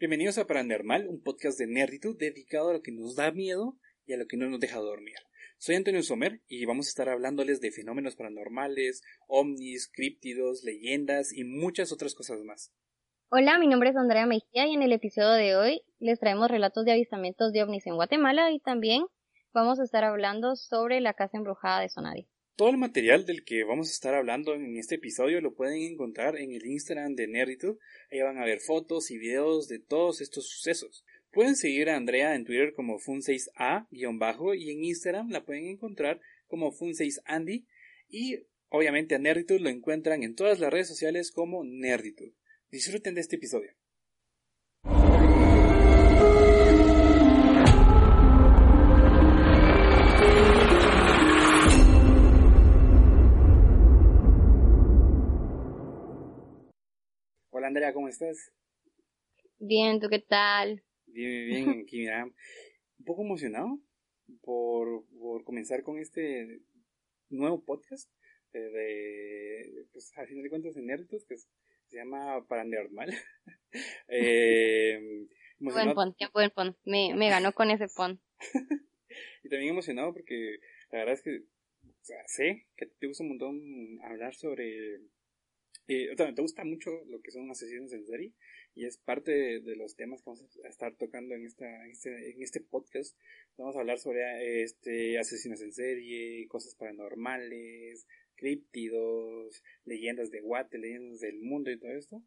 Bienvenidos a Paranormal, un podcast de nerditud dedicado a lo que nos da miedo y a lo que no nos deja dormir. Soy Antonio Sommer y vamos a estar hablándoles de fenómenos paranormales, ovnis, críptidos, leyendas y muchas otras cosas más. Hola, mi nombre es Andrea Mejía y en el episodio de hoy les traemos relatos de avistamientos de ovnis en Guatemala y también vamos a estar hablando sobre la casa embrujada de Sonadi. Todo el material del que vamos a estar hablando en este episodio lo pueden encontrar en el Instagram de Nerditud. Ahí van a ver fotos y videos de todos estos sucesos. Pueden seguir a Andrea en Twitter como fun6a- y en Instagram la pueden encontrar como fun6andy y obviamente a Nerditud lo encuentran en todas las redes sociales como Nerditud. Disfruten de este episodio. Andrea, ¿cómo estás? Bien, ¿tú qué tal? Bien, bien, bien, aquí mira, un poco emocionado por, por comenzar con este nuevo podcast eh, de, pues a final de cuentas de Nerditos, que es- se llama Paranormal. eh, Buen pon, qué buen pon. Me, me ganó con ese pon. Y también emocionado porque la verdad es que o sea, sé que te gusta un montón hablar sobre... eh, sea, te gusta mucho lo que son asesinos en serie y es parte de, los temas que vamos a estar tocando en, esta, en, este, en este podcast. Vamos a hablar sobre este asesinos en serie, cosas paranormales, críptidos, leyendas de Guate, leyendas del mundo y todo esto.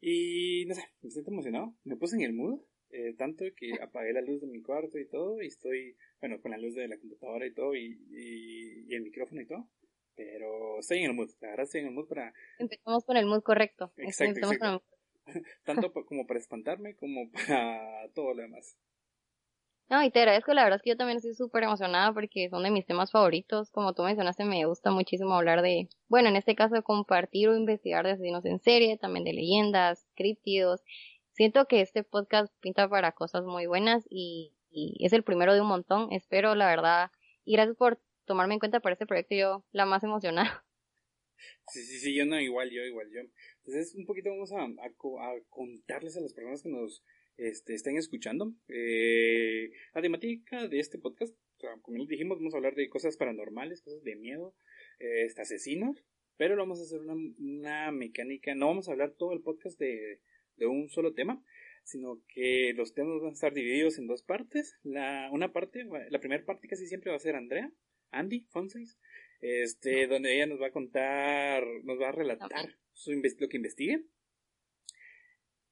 Y no sé, me siento emocionado. Me puse en el mood. eh, tanto que apagué la luz de mi cuarto y todo. Y estoy, bueno, con la luz de la computadora y todo. Y, y el micrófono y todo. Pero estoy en el mood. La verdad estoy en el mood para, Empezamos con el mood correcto. Exacto, Empezamos con el- tanto como para espantarme como para todo lo demás. No, y te agradezco, la verdad es que yo también estoy súper emocionada porque son de mis temas favoritos. Como tú mencionaste, me gusta muchísimo hablar de, bueno, en este caso de compartir o investigar de asesinos en serie, también de leyendas, críptidos. Siento que este podcast pinta para cosas muy buenas y, y es el primero de un montón. Espero, la verdad, y gracias por tomarme en cuenta para este proyecto, yo la más emocionada. Sí, sí, sí, yo no, igual yo, igual yo. Entonces, un poquito vamos a, a, co- a contarles a las personas que nos este, estén escuchando. Eh, la temática de este podcast, o sea, como dijimos, vamos a hablar de cosas paranormales, cosas de miedo, eh, asesinos, pero vamos a hacer una, una mecánica, no vamos a hablar todo el podcast de, de un solo tema, sino que los temas van a estar divididos en dos partes. La, una parte, la primera parte casi siempre va a ser Andrea, Andy, Fonseis, este, donde ella nos va a contar, nos va a relatar su lo que investigue.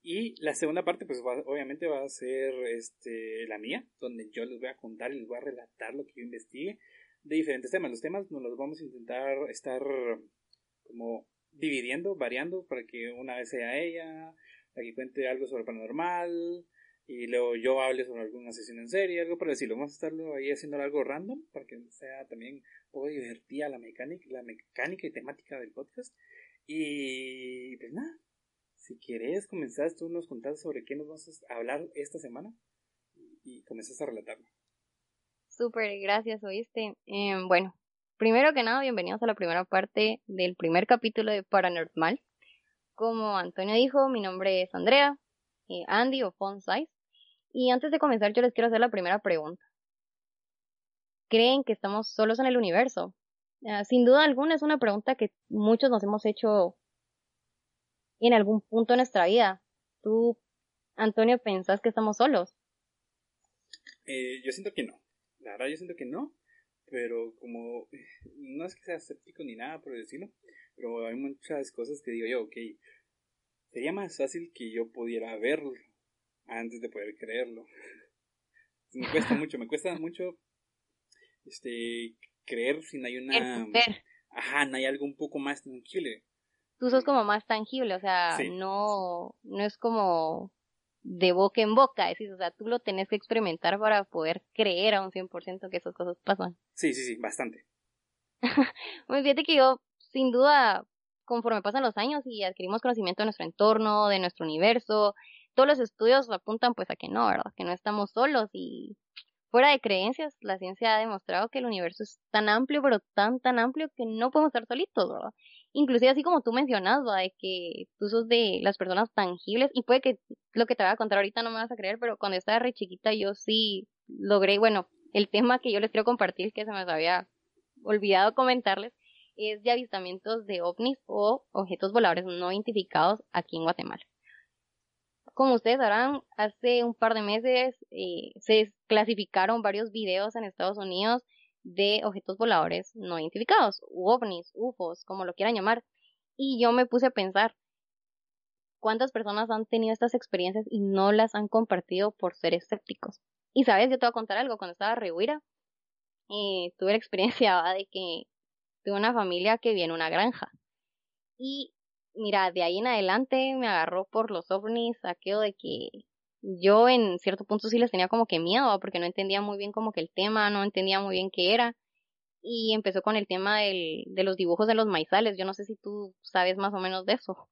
Y la segunda parte, pues va- obviamente va a ser este, la mía, donde yo les voy a contar y les voy a relatar lo que yo investigue de diferentes temas. Los temas nos los vamos a intentar estar como dividiendo, variando, para que una vez sea ella, la que cuente algo sobre paranormal, y luego yo hable sobre alguna sesión en serie, algo por decirlo. Vamos a estarlo ahí haciendo algo random, para que sea también un poco divertida la mecánica, la mecánica y temática del podcast. Y pues nada, si quieres comenzar, tú nos contás sobre qué nos vamos a hablar esta semana y, comenzás a relatarlo. Súper, gracias, oíste. Em, bueno, primero que nada, bienvenidos a la primera parte del primer capítulo de Paranormal. Como Antonio dijo, mi nombre es Andrea, eh, Andy o Font. Y antes de comenzar, yo les quiero hacer la primera pregunta. ¿Creen que estamos solos en el universo? Ah, sin duda alguna es una pregunta que muchos nos hemos hecho en algún punto de nuestra vida. ¿Tú, Antonio, pensás que estamos solos? Eh, yo siento que no. La verdad, yo siento que no. Pero como eh, no es que sea escéptico ni nada por decirlo, pero hay muchas cosas que digo yo, ok, sería más fácil que yo pudiera verlo antes de poder creerlo. Me cuesta mucho, me cuesta mucho este creer si no hay una ajá, no hay algo un poco más tangible. tú sos como más tangible, o sea, Sí. no, no es como de boca en boca, decís, o sea, tú lo tenés que experimentar para poder creer a un 100% que esas cosas pasan. Sí, sí, sí, bastante. Muy fíjate que yo, sin duda, conforme pasan los años y adquirimos conocimiento de nuestro entorno, de nuestro universo, todos los estudios apuntan pues a que no, ¿verdad? Que no estamos solos y fuera de creencias, la ciencia ha demostrado que el universo es tan amplio, pero tan, tan amplio que no podemos estar solitos, ¿verdad? inclusive así como tú mencionas, ¿va? de que tú sos de las personas tangibles y puede que lo que te voy a contar ahorita no me vas a creer, pero cuando estaba re chiquita yo sí logré, bueno, el tema que yo les quiero compartir, que se me había olvidado comentarles, es de avistamientos de ovnis o objetos voladores no identificados aquí en Guatemala. Como ustedes sabrán, hace un par de meses eh, se clasificaron varios videos en Estados Unidos de objetos voladores no identificados, ovnis, UFOs, como lo quieran llamar. Y yo me puse a pensar, ¿cuántas personas han tenido estas experiencias y no las han compartido por ser escépticos? Y sabes, yo te voy a contar algo, cuando estaba rehuira, eh, tuve la experiencia de que tuve una familia que viene una granja. Y mira, de ahí en adelante me agarró por los ovnis, aquello de que yo en cierto punto sí les tenía como que miedo, porque no entendía muy bien como que el tema, no entendía muy bien qué era. Y empezó con el tema del, de los dibujos de los maizales. Yo no sé si tú sabes más o menos de eso.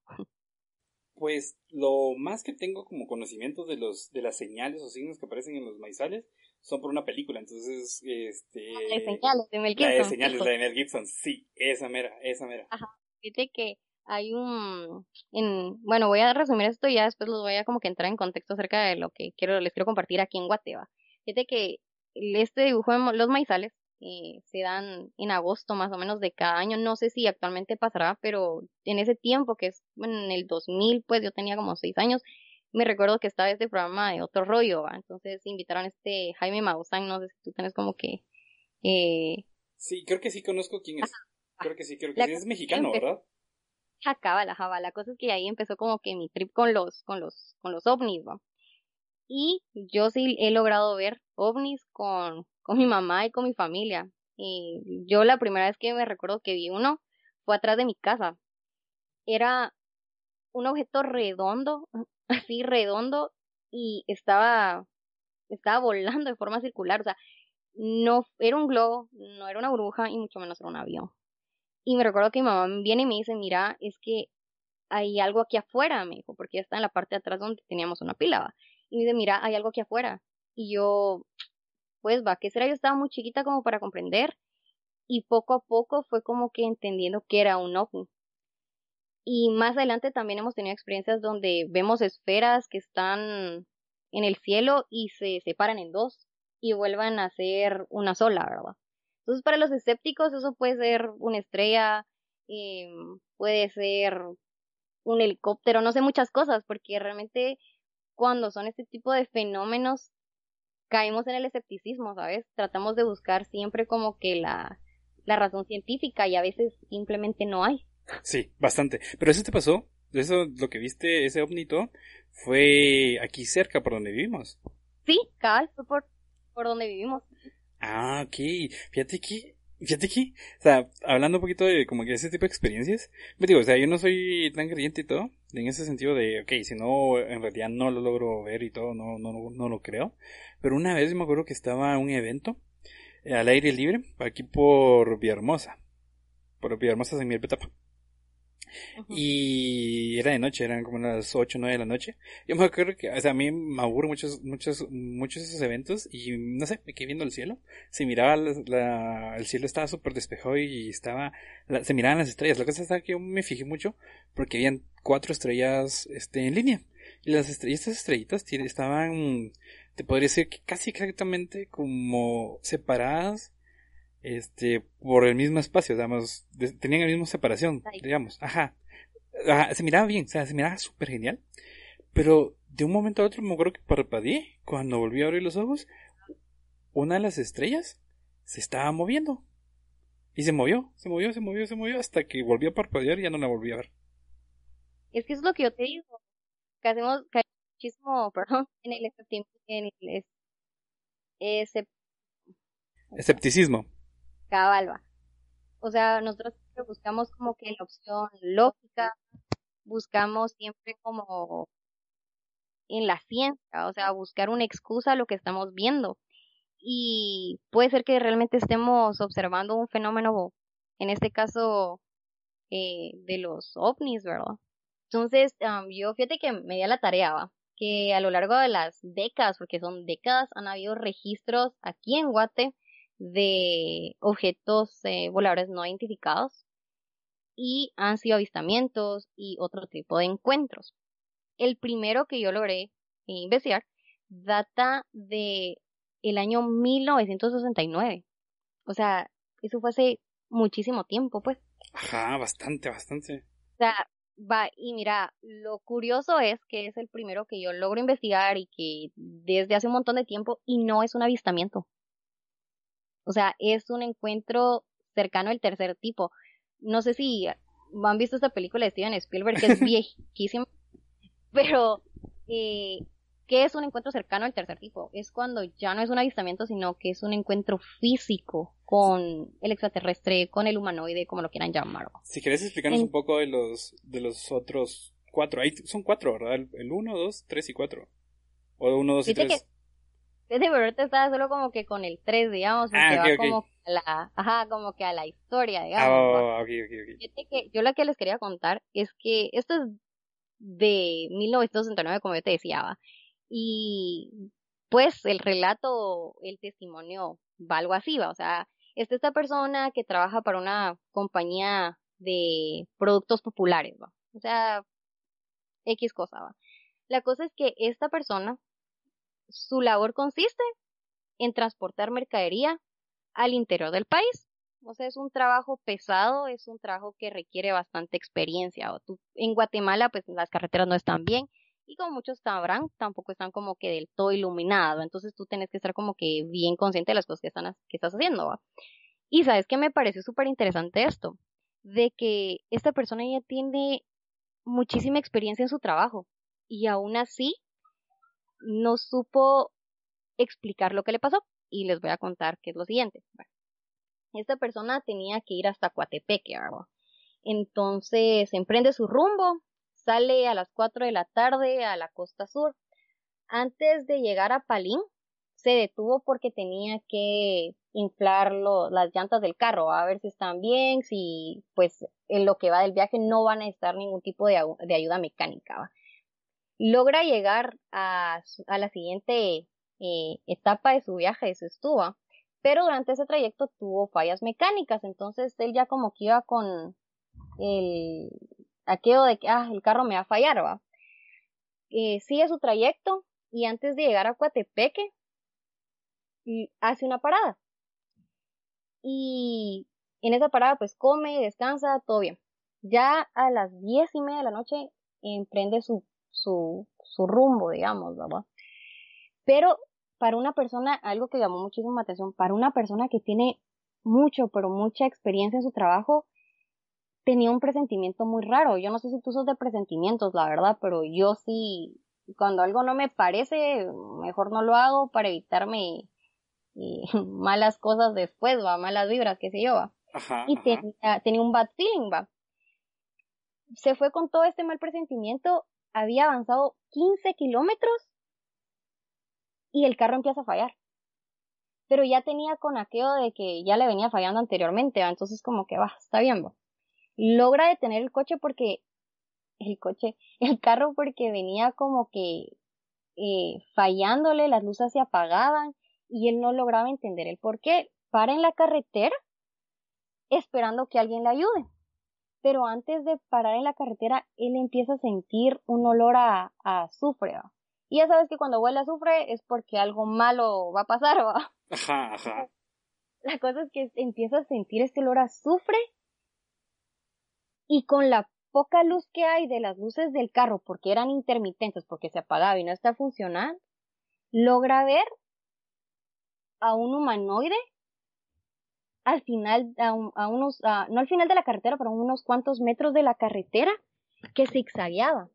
Pues lo más que tengo como conocimiento de los de las señales o signos que aparecen en los maizales son por una película, entonces este ah, de señales de Mel Gibson. La de señales, la de Mel Gibson, sí, esa mera, esa mera. Ajá. Fíjate que hay un en, bueno voy a resumir esto y ya después los voy a como que entrar en contexto acerca de lo que quiero les quiero compartir aquí en Guateva fíjate que este dibujo de los maizales eh, se dan en agosto más o menos de cada año. No sé si actualmente pasará pero en ese tiempo que es en el 2000 pues yo tenía como seis años me recuerdo que estaba este programa de otro rollo ¿va? entonces invitaron a este Jaime Maussan no sé si tú tienes como que eh... sí creo que sí conozco quién es. Creo que sí creo que sí. Es mexicano verdad la cosa es que ahí empezó como que mi trip con los, con los, con los ovnis. Y yo sí he logrado ver ovnis con, con mi mamá y con mi familia. Y yo la primera vez que me recuerdo que vi uno fue atrás de mi casa. Era un objeto redondo, así redondo, y estaba, estaba volando de forma circular. O sea, no era un globo, no era una bruja y mucho menos era un avión. Y me recuerdo que mi mamá viene y me dice, mira, es que hay algo aquí afuera, me dijo, porque ya está en la parte de atrás donde teníamos una pila. Y me dice, mira, hay algo aquí afuera. Y yo, pues va, ¿qué será? Yo estaba muy chiquita como para comprender. Y poco a poco fue como que entendiendo que era un ovni. Y más adelante también hemos tenido experiencias donde vemos esferas que están en el cielo y se separan en dos y vuelvan a ser una sola, ¿verdad? Entonces, para los escépticos, eso puede ser una estrella, eh, puede ser un helicóptero, no sé, muchas cosas, porque realmente cuando son este tipo de fenómenos, caemos en el escepticismo, ¿sabes? Tratamos de buscar siempre como que la, la razón científica y a veces simplemente no hay. Sí, bastante. Pero eso te pasó, eso lo que viste, ese ovnito, fue aquí cerca por donde vivimos. Sí, cabal, fue por, por donde vivimos. Ah, ok. Fíjate que, fíjate que, o sea, hablando un poquito de como que ese tipo de experiencias, me digo, o sea, yo no soy tan creyente y todo, en ese sentido de, ok, si no, en realidad no lo logro ver y todo, no, no, no lo creo. Pero una vez me acuerdo que estaba en un evento eh, al aire libre, aquí por Villahermosa, por Villahermosa en mi etapa. Y era de noche, eran como las 8 o 9 de la noche. Yo me acuerdo que, a mí me aburro muchos, muchos, muchos esos eventos y no sé, me quedé viendo el cielo. Se miraba, el cielo estaba súper despejado y estaba, se miraban las estrellas. La cosa es que yo me fijé mucho porque habían cuatro estrellas, este, en línea. Y las estrellas, estas estrellitas estaban, te podría decir que casi exactamente como separadas este, por el mismo espacio, digamos, tenían la misma separación, digamos, ajá. Se miraba bien, o sea, se miraba súper genial, pero de un momento a otro me acuerdo que parpadeé, cuando volví a abrir los ojos, una de las estrellas se estaba moviendo. Y se movió, se movió, se movió, se movió, hasta que volví a parpadear y ya no la volví a ver. Es que es lo que yo te digo, que hacemos muchísimo, perdón, en el, en el escepticismo cabalba. O sea, nosotros buscamos como que la opción lógica, buscamos siempre como en la ciencia, o sea, buscar una excusa a lo que estamos viendo. Y puede ser que realmente estemos observando un fenómeno, en este caso, eh, de los ovnis, ¿verdad? Entonces, yo fíjate que me di la tarea, que a lo largo de las décadas, porque son décadas, han habido registros aquí en Guate de objetos eh, voladores no identificados. y han sido avistamientos y otro tipo de encuentros. El primero que yo logré investigar data de el año 1969. O sea, eso fue hace muchísimo tiempo, pues. Ajá, bastante, bastante. O sea, va, y mira, lo curioso es que es el primero que yo logro investigar y que desde hace un montón de tiempo y no es un avistamiento. O sea, es un encuentro cercano al tercer tipo. No sé si han visto esta película de Steven Spielberg, que es viejísima, pero eh, ¿qué es un encuentro cercano al tercer tipo? Es cuando ya no es un avistamiento, sino que es un encuentro físico con el extraterrestre, con el humanoide, como lo quieran llamar. Si quieres explicarnos un poco de los, de los otros cuatro, ahí son cuatro, ¿verdad? El, uno, dos, tres y cuatro. O uno, dos y tres de verdad estaba solo como que con el 3, digamos, ah, va como a la, ajá, como que a la historia, digamos. Ah, okay, okay, que yo lo que les quería contar es que esto es de 1969, como yo te decía, y pues el relato, el testimonio va algo así, ¿va? o sea, es esta persona que trabaja para una compañía de productos populares, ¿va? o sea, X cosa, ¿va? La cosa es que esta persona su labor consiste en transportar mercadería al interior del país. O sea, es un trabajo pesado, es un trabajo que requiere bastante experiencia. En Guatemala, pues las carreteras no están bien y como muchos sabrán, tampoco están como que del todo iluminados. Entonces tú tienes que estar como que bien consciente de las cosas que, están, que estás haciendo. Y sabes que me pareció súper interesante esto, de que esta persona ya tiene muchísima experiencia en su trabajo y aún así no supo explicar lo que le pasó y les voy a contar qué es lo siguiente. esta persona tenía que ir hasta Coatepeque, Entonces emprende su rumbo, sale a las 4 de la tarde a la costa sur. Antes de llegar a Palín, se detuvo porque tenía que inflar las llantas del carro, a ver si están bien, si pues en lo que va del viaje no van a necesitar ningún tipo de ayuda mecánica logra llegar a, la siguiente eh, etapa de su viaje, de su estuva, pero durante ese trayecto tuvo fallas mecánicas, entonces él ya como que iba con el aquello de que ah, el carro me va a fallar, va. Eh, sigue su trayecto y antes de llegar a Coatepeque hace una parada. Y en esa parada pues come, descansa, todo bien. Ya a las diez y media de la noche emprende su su, su rumbo, digamos, ¿verdad? Pero para una persona, algo que llamó muchísimo la atención, para una persona que tiene mucho, pero mucha experiencia en su trabajo, tenía un presentimiento muy raro. Yo no sé si tú sos de presentimientos, la verdad, pero yo sí, cuando algo no me parece, mejor no lo hago para evitarme eh, malas cosas después, va, malas vibras, qué sé yo, va. y Tenía, tenía un bad feeling, va. Se fue con todo este mal presentimiento había avanzado 15 kilómetros y el carro empieza a fallar. Pero ya tenía con aquello de que ya le venía fallando anteriormente, entonces como que va, está bien. Logra detener el coche porque el coche, el carro porque venía como que eh, fallándole, las luces se apagaban y él no lograba entender el por qué. Para en la carretera esperando que alguien le ayude pero antes de parar en la carretera, él empieza a sentir un olor a, azufre. Y ya sabes que cuando huele a azufre es porque algo malo va a pasar, ¿va? Ajá, ajá. La cosa es que empieza a sentir este olor a azufre y con la poca luz que hay de las luces del carro, porque eran intermitentes, porque se apagaba y no está funcionando, logra ver a un humanoide al final, a, unos, no al final de la carretera, pero a unos cuantos metros de la carretera, que zigzagueaba.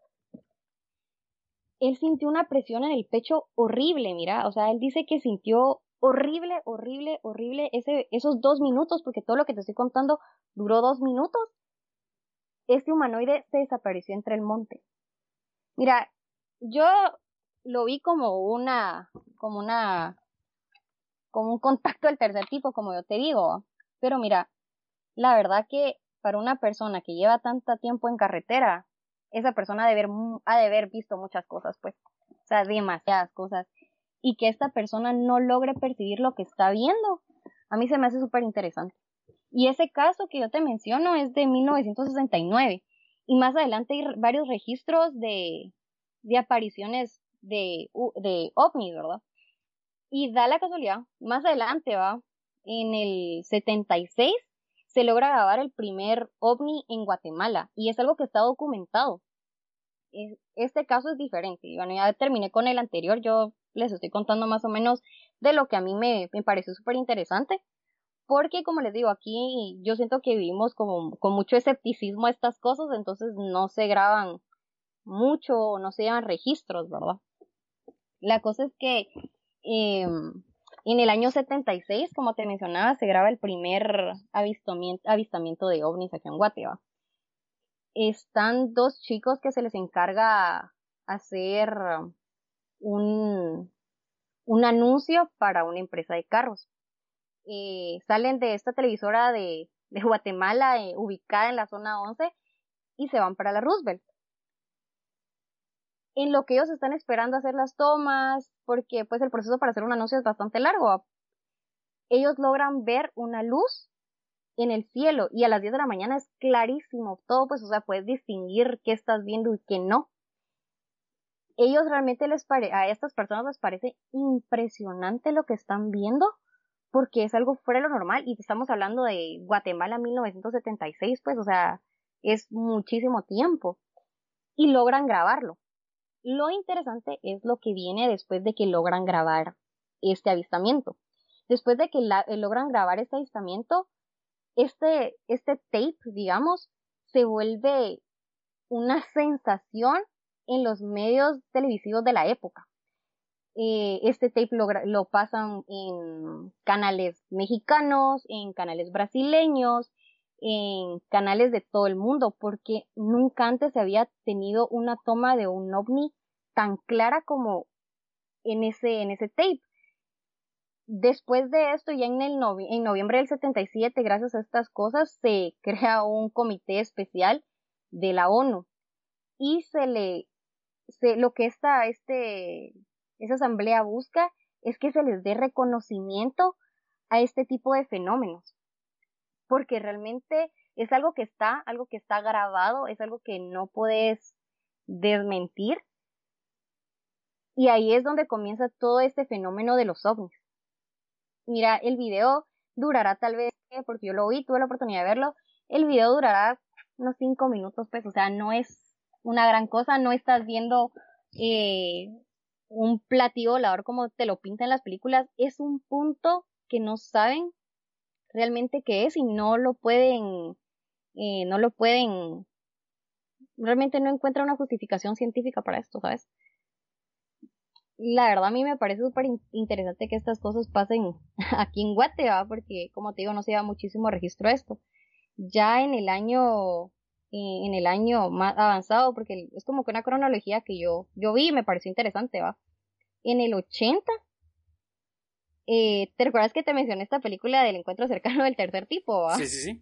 Él sintió una presión en el pecho horrible, mira, o sea, él dice que sintió horrible, horrible, horrible ese, esos dos minutos, porque todo lo que te estoy contando duró dos minutos. Este humanoide se desapareció entre el monte. Mira, yo lo vi como una, como una como un contacto del tercer tipo, como yo te digo. Pero mira, la verdad que para una persona que lleva tanto tiempo en carretera, esa persona ha de, haber, ha de haber visto muchas cosas, pues. O sea, demasiadas cosas. Y que esta persona no logre percibir lo que está viendo, a mí se me hace súper interesante. Y ese caso que yo te menciono es de 1969. Y más adelante hay varios registros de, de apariciones de, de ovnis, ¿verdad? Y da la casualidad, más adelante va, en el 76 se logra grabar el primer ovni en Guatemala y es algo que está documentado. Este caso es diferente. Bueno, ya terminé con el anterior, yo les estoy contando más o menos de lo que a mí me, me pareció súper interesante. Porque, como les digo, aquí yo siento que vivimos como, con mucho escepticismo a estas cosas, entonces no se graban mucho, no se llevan registros, ¿verdad? La cosa es que en el año 76, como te mencionaba, se graba el primer avistamiento, de ovnis aquí en Guatemala. Están dos chicos que se les encarga hacer un, un anuncio para una empresa de carros. Eh, salen de esta televisora de, de Guatemala, eh, ubicada en la zona 11, y se van para la Roosevelt. En lo que ellos están esperando hacer las tomas, porque pues el proceso para hacer un anuncio es bastante largo. Ellos logran ver una luz en el cielo y a las 10 de la mañana es clarísimo todo, pues o sea, puedes distinguir qué estás viendo y qué no ellos realmente les pare a estas personas les parece impresionante lo que están viendo porque es algo fuera de lo normal y estamos hablando de Guatemala 1976 pues o sea es muchísimo tiempo y logran grabarlo lo interesante es lo que viene después de que logran grabar este avistamiento después de que eh, logran grabar este avistamiento este este tape digamos se vuelve una sensación en los medios televisivos de la época. Eh, este tape lo, lo, pasan en canales mexicanos, en canales brasileños, en canales de todo el mundo, porque nunca antes se había tenido una toma de un ovni tan clara como en ese, en ese tape. Después de esto, ya en, el en noviembre del 77, gracias a estas cosas, se crea un comité especial de la ONU y se le lo que esta, este, esa asamblea busca es que se les dé reconocimiento a este tipo de fenómenos. Porque realmente es algo que está, algo que está grabado, es algo que no puedes desmentir. Y ahí es donde comienza todo este fenómeno de los ovnis. Mira, el video durará tal vez, porque yo lo vi, tuve la oportunidad de verlo, el video durará unos cinco minutos, pues, o sea, no es una gran cosa, no estás viendo eh, un platillo volador como te lo pintan las películas, es un punto que no saben realmente qué es y no lo pueden, eh, no lo pueden, realmente no encuentran una justificación científica para esto, ¿sabes? La verdad a mí me parece súper interesante que estas cosas pasen aquí en Guatemala porque como te digo no se lleva muchísimo registro esto. Ya en el año en el año más avanzado, porque es como que una cronología que yo, yo vi y me pareció interesante, ¿va? En el 80, eh, ¿te recuerdas que te mencioné esta película del encuentro cercano del tercer tipo, va? Sí, sí, sí.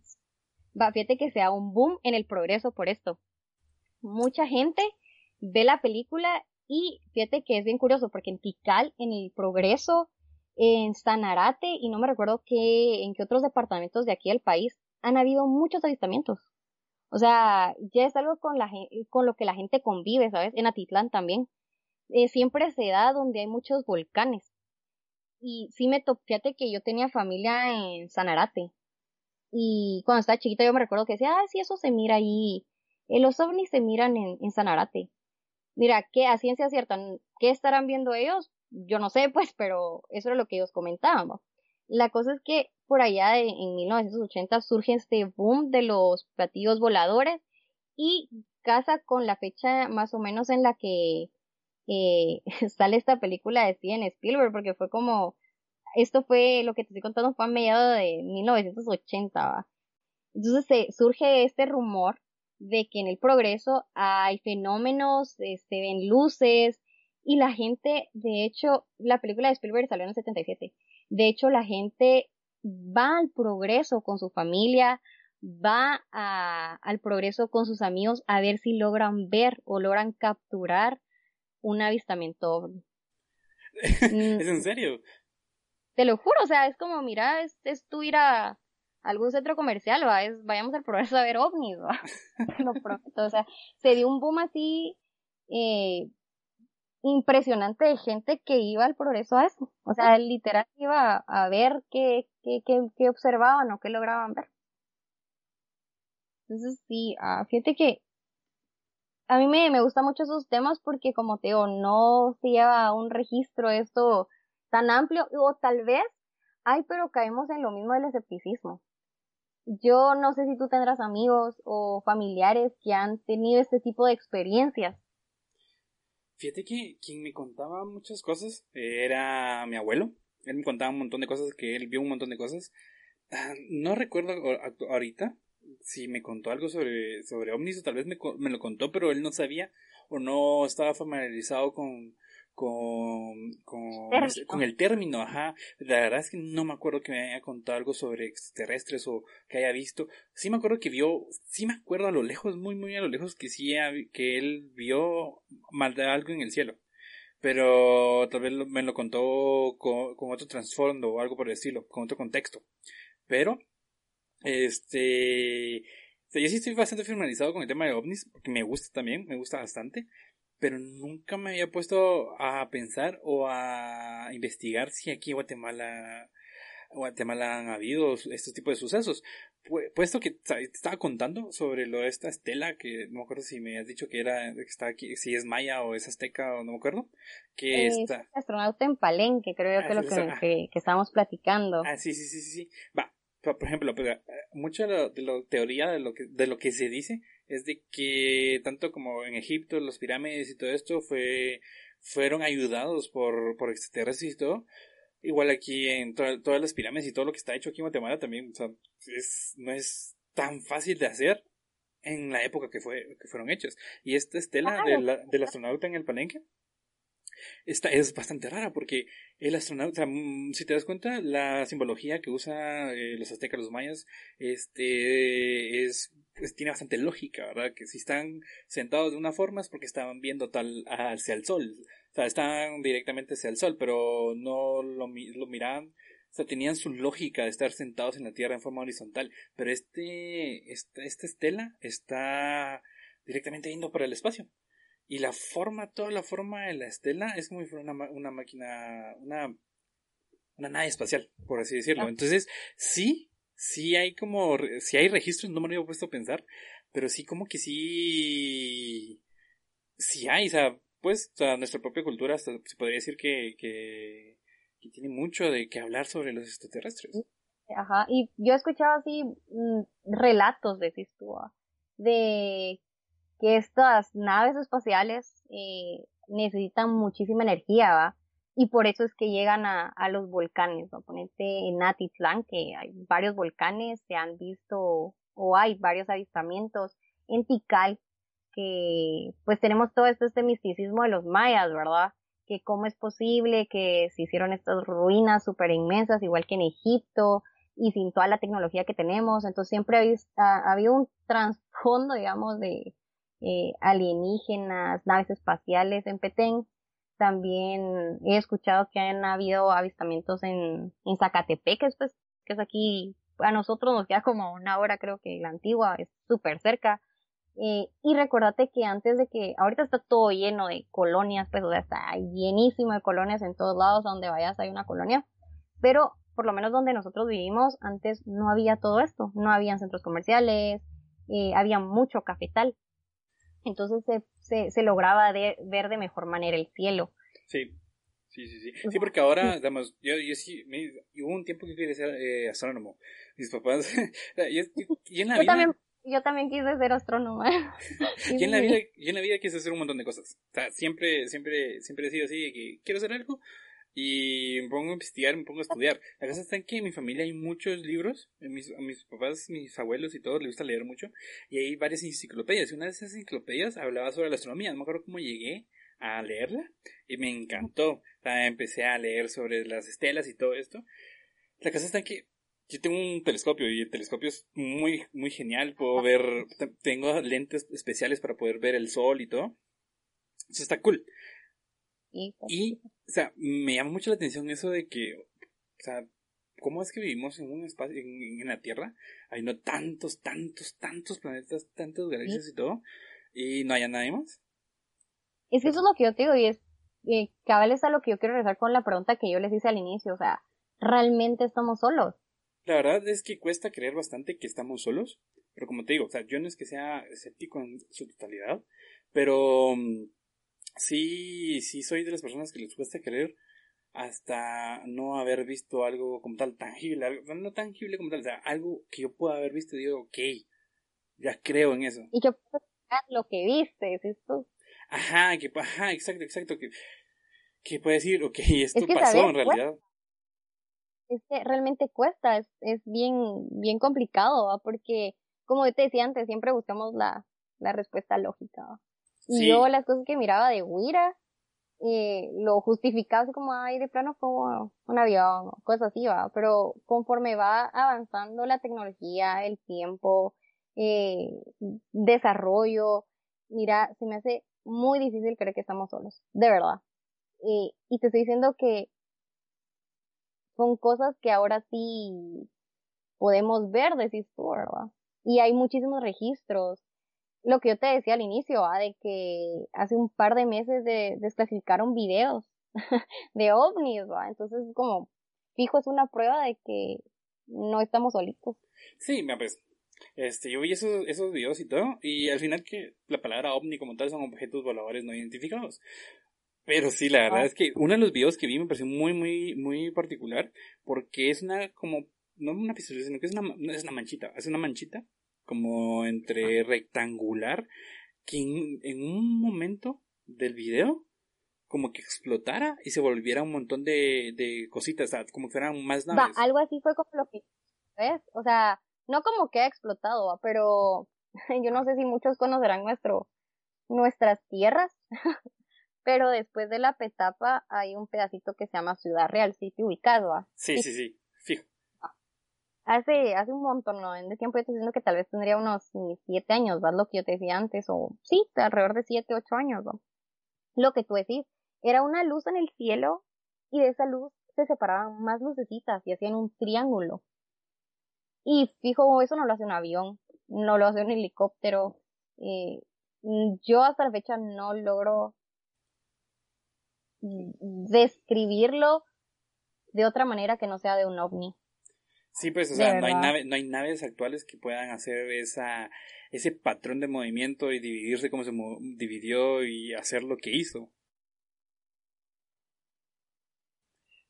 Va, fíjate que sea un boom en el progreso por esto. Mucha gente ve la película y fíjate que es bien curioso porque en Tikal, en el progreso, en Sanarate y no me recuerdo qué, en qué otros departamentos de aquí del país han habido muchos avistamientos. O sea, ya es algo con, la, con lo que la gente convive, ¿sabes? En Atitlán también. Eh, siempre se da donde hay muchos volcanes. Y sí me fíjate que yo tenía familia en Sanarate. Y cuando estaba chiquita yo me recuerdo que decía, ah, sí, eso se mira ahí. Eh, los ovnis se miran en, en Sanarate. Mira, ¿qué a ciencia cierta? ¿Qué estarán viendo ellos? Yo no sé, pues, pero eso era lo que ellos comentaban. La cosa es que por allá en 1980 surge este boom de los platillos voladores y casa con la fecha más o menos en la que eh, sale esta película de Steven Spielberg, porque fue como, esto fue, lo que te estoy contando fue a mediados de 1980, Entonces surge este rumor de que en el progreso hay fenómenos, se este, ven luces, y la gente, de hecho, la película de Spielberg salió en el 77. De hecho, la gente va al progreso con su familia, va al progreso con sus amigos a ver si logran ver o logran capturar un avistamiento ¿Es en serio? Te lo juro, o sea, es como, mira, es, es tú ir a, algún centro comercial, ¿va? Es, vayamos al progreso a ver ovnis, ¿va? Lo pronto, o sea, se dio un boom así, eh, impresionante de gente que iba al progreso a eso. O sea, literal iba a, ver qué, qué, qué, qué, observaban o qué lograban ver. Entonces sí, ah, fíjate que a mí me, me gustan mucho esos temas porque como te digo, no se lleva un registro esto tan amplio o tal vez ay, pero caemos en lo mismo del escepticismo. Yo no sé si tú tendrás amigos o familiares que han tenido este tipo de experiencias. Fíjate que quien me contaba muchas cosas era mi abuelo. Él me contaba un montón de cosas, que él vio un montón de cosas. Ah, no recuerdo ahorita si me contó algo sobre, sobre ovnis o tal vez me, me lo contó, pero él no sabía o no estaba familiarizado con, con, con, el término, ajá. La verdad es que no me acuerdo que me haya contado algo sobre extraterrestres o que haya visto. Sí me acuerdo que vio, sí me acuerdo a lo lejos, muy, muy a lo lejos, que sí, que él vio algo en el cielo. Pero tal vez me lo contó con, con otro trasfondo o algo por el estilo, con otro contexto. Pero, este, yo sí estoy bastante familiarizado con el tema de ovnis, porque me gusta también, me gusta bastante pero nunca me había puesto a pensar o a investigar si aquí en Guatemala, Guatemala han habido estos tipos de sucesos. Puesto que te estaba contando sobre lo de esta estela, que no me acuerdo si me has dicho que era, que está aquí, si es maya o es azteca o no me acuerdo, que está... astronauta en Palenque, creo yo ah, que lo que, que, que, estábamos platicando. Ah, sí, sí, sí, sí, Va, por ejemplo, pues, mucha de la teoría de lo que, de lo que se dice es de que tanto como en Egipto, las pirámides y todo esto fue, fueron ayudados por, por extraterrestres y todo. Igual aquí en todas las pirámides y todo lo que está hecho aquí en Guatemala también, o sea, es, no es tan fácil de hacer en la época que, fue, que fueron hechos. Y esta estela del astronauta en el Palenque, esta es bastante rara porque el astronauta, mm, si te das cuenta, la simbología que usa eh, los aztecas, los mayas, este es pues tiene bastante lógica, ¿verdad? Que si están sentados de una forma es porque estaban viendo tal hacia el sol. O sea, están directamente hacia el sol, pero no lo, lo miraban. O sea, tenían su lógica de estar sentados en la Tierra en forma horizontal. Pero este, esta, esta estela está directamente yendo para el espacio. Y la forma, toda la forma de la estela es como si fuera una, una máquina, una, una nave espacial, por así decirlo. Entonces, sí, sí hay como, sí hay registros, no me lo había puesto a pensar, pero sí como que sí, sí hay, o sea, pues, o sea, nuestra propia cultura se podría decir que, que, tiene mucho de que hablar sobre los extraterrestres. Ajá, y yo he escuchado así mm, relatos, de tú, de que estas naves espaciales eh, necesitan muchísima energía, ¿va? y por eso es que llegan a, a los volcanes, ¿no? Ponete en Atitlán, que hay varios volcanes, se han visto o hay varios avistamientos, en Tikal, que pues tenemos todo esto, este misticismo de los mayas, ¿verdad? Que cómo es posible que se hicieron estas ruinas súper inmensas, igual que en Egipto, y sin toda la tecnología que tenemos, entonces siempre ha, habido un trasfondo, digamos, de eh, alienígenas, naves espaciales en Petén, también he escuchado que han habido avistamientos en, en Zacatepec, que es, pues, que es aquí, a nosotros nos queda como una hora, creo que la antigua es súper cerca. Eh, y recordate que antes de que, ahorita está todo lleno de colonias, pues, o sea, está llenísimo de colonias en todos lados, donde vayas hay una colonia, pero por lo menos donde nosotros vivimos, antes no había todo esto, no habían centros comerciales, eh, había mucho cafetal. Entonces se, se, se lograba de, ver de mejor manera el cielo. Sí, sí, sí, sí. Sí, porque ahora, digamos, yo, yo sí, me, hubo un tiempo que quería ser eh, astrónomo. Mis papás, yo, en la yo vida... También, yo también quise ser astrónoma. y en la vida, yo en la vida quise hacer un montón de cosas. O sea, siempre, siempre, siempre he sido así, que quiero hacer algo, y me pongo a investigar, me pongo a estudiar. La cosa está en que en mi familia hay muchos libros, mis, a mis papás, mis abuelos y todos les gusta leer mucho, y hay varias enciclopedias, y una de esas enciclopedias hablaba sobre la astronomía, no me acuerdo cómo llegué a leerla, y me encantó. empecé a leer sobre las estelas y todo esto. La cosa está en que yo tengo un telescopio y el telescopio es muy, muy genial, puedo ver, tengo lentes especiales para poder ver el sol y todo. Eso está cool. Y, o sea, me llama mucho la atención eso de que, o sea, cómo es que vivimos en un espacio, en, la Tierra, hay no tantos, tantos, tantos planetas, tantas galaxias y todo, y no haya nadie más. Es que eso es lo que yo te digo, y es, eh, cabal es a lo que yo quiero regresar con la pregunta que yo les hice al inicio, o sea, ¿realmente estamos solos? La verdad es que cuesta creer bastante que estamos solos, pero como te digo, o sea, yo no es que sea escéptico en su totalidad, pero mm, sí, sí soy de las personas que les cuesta creer hasta no haber visto algo como tal tangible, algo, no tangible como tal, o sea, algo que yo pueda haber visto y digo, ok, ya creo en eso. Y que lo que viste, es esto. Ajá, que, ajá, exacto, exacto, que, que puede decir, ok, esto pasó en realidad. Es que realmente cuesta, es, es bien, bien complicado, porque, como te decía antes, siempre buscamos la, la respuesta lógica. Y yo las cosas que miraba de Wira, eh, lo justificaba así como, ay, de plano como un avión, cosas así, va. Pero conforme va avanzando la tecnología, el tiempo, eh, desarrollo, mira, se me hace muy difícil creer que estamos solos, de verdad. y te estoy diciendo que son cosas que ahora sí podemos ver, decís tú, ¿verdad? Y hay muchísimos registros. Lo que yo te decía al inicio, ¿va? de que hace un par de meses de, desclasificaron videos de ovnis, ¿va? entonces como fijo es una prueba de que no estamos solitos. Sí, me pues, este, yo vi esos, esos videos y todo, y al final que la palabra ovni como tal son objetos voladores no identificados. Pero sí, la verdad ah. es que uno de los videos que vi me pareció muy, muy, muy particular, porque es una, como, no una pistola, sino que es una, es una manchita, es una manchita, como entre rectangular, que en, un momento del video, como que explotara y se volviera un montón de, de cositas, o sea, como que fueran más naves. algo así fue como lo que, ¿ves? O sea, no como que ha explotado, pero yo no sé si muchos conocerán nuestro, nuestras tierras, pero después de la petapa hay un pedacito que se llama Ciudad Real, sitio ubicado. Sí, sí, sí, fijo. Hace, hace un montón, ¿no? En de tiempo yo estoy diciendo que tal vez tendría unos siete años, ¿vas? Lo que yo te decía antes, o sí, alrededor de siete, ocho años, ¿no? Lo que tú decís, era una luz en el cielo y de esa luz se separaban más lucecitas y hacían un triángulo. Y fijo, eso no lo hace un avión, no lo hace un helicóptero. Eh, yo hasta la fecha no logro describirlo de otra manera que no sea de un ovni. Sí, pues, o sea, no hay, no hay naves actuales que puedan hacer esa, ese patrón de movimiento y dividirse como se dividió y hacer lo que hizo.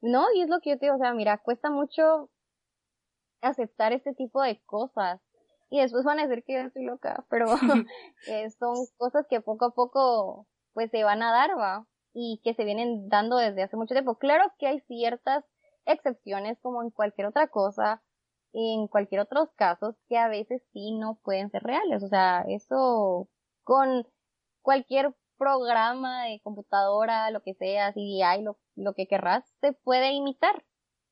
No, y es lo que yo te digo, o sea, mira, cuesta mucho aceptar este tipo de cosas. Y después van a decir que yo estoy loca, pero eh, son cosas que poco a poco pues se van a dar, va, y que se vienen dando desde hace mucho tiempo. Claro que hay ciertas excepciones como en cualquier otra cosa, en cualquier otros casos que a veces sí no pueden ser reales. O sea, eso con cualquier programa de computadora, lo que sea, CDI, lo, lo que querrás, se puede imitar.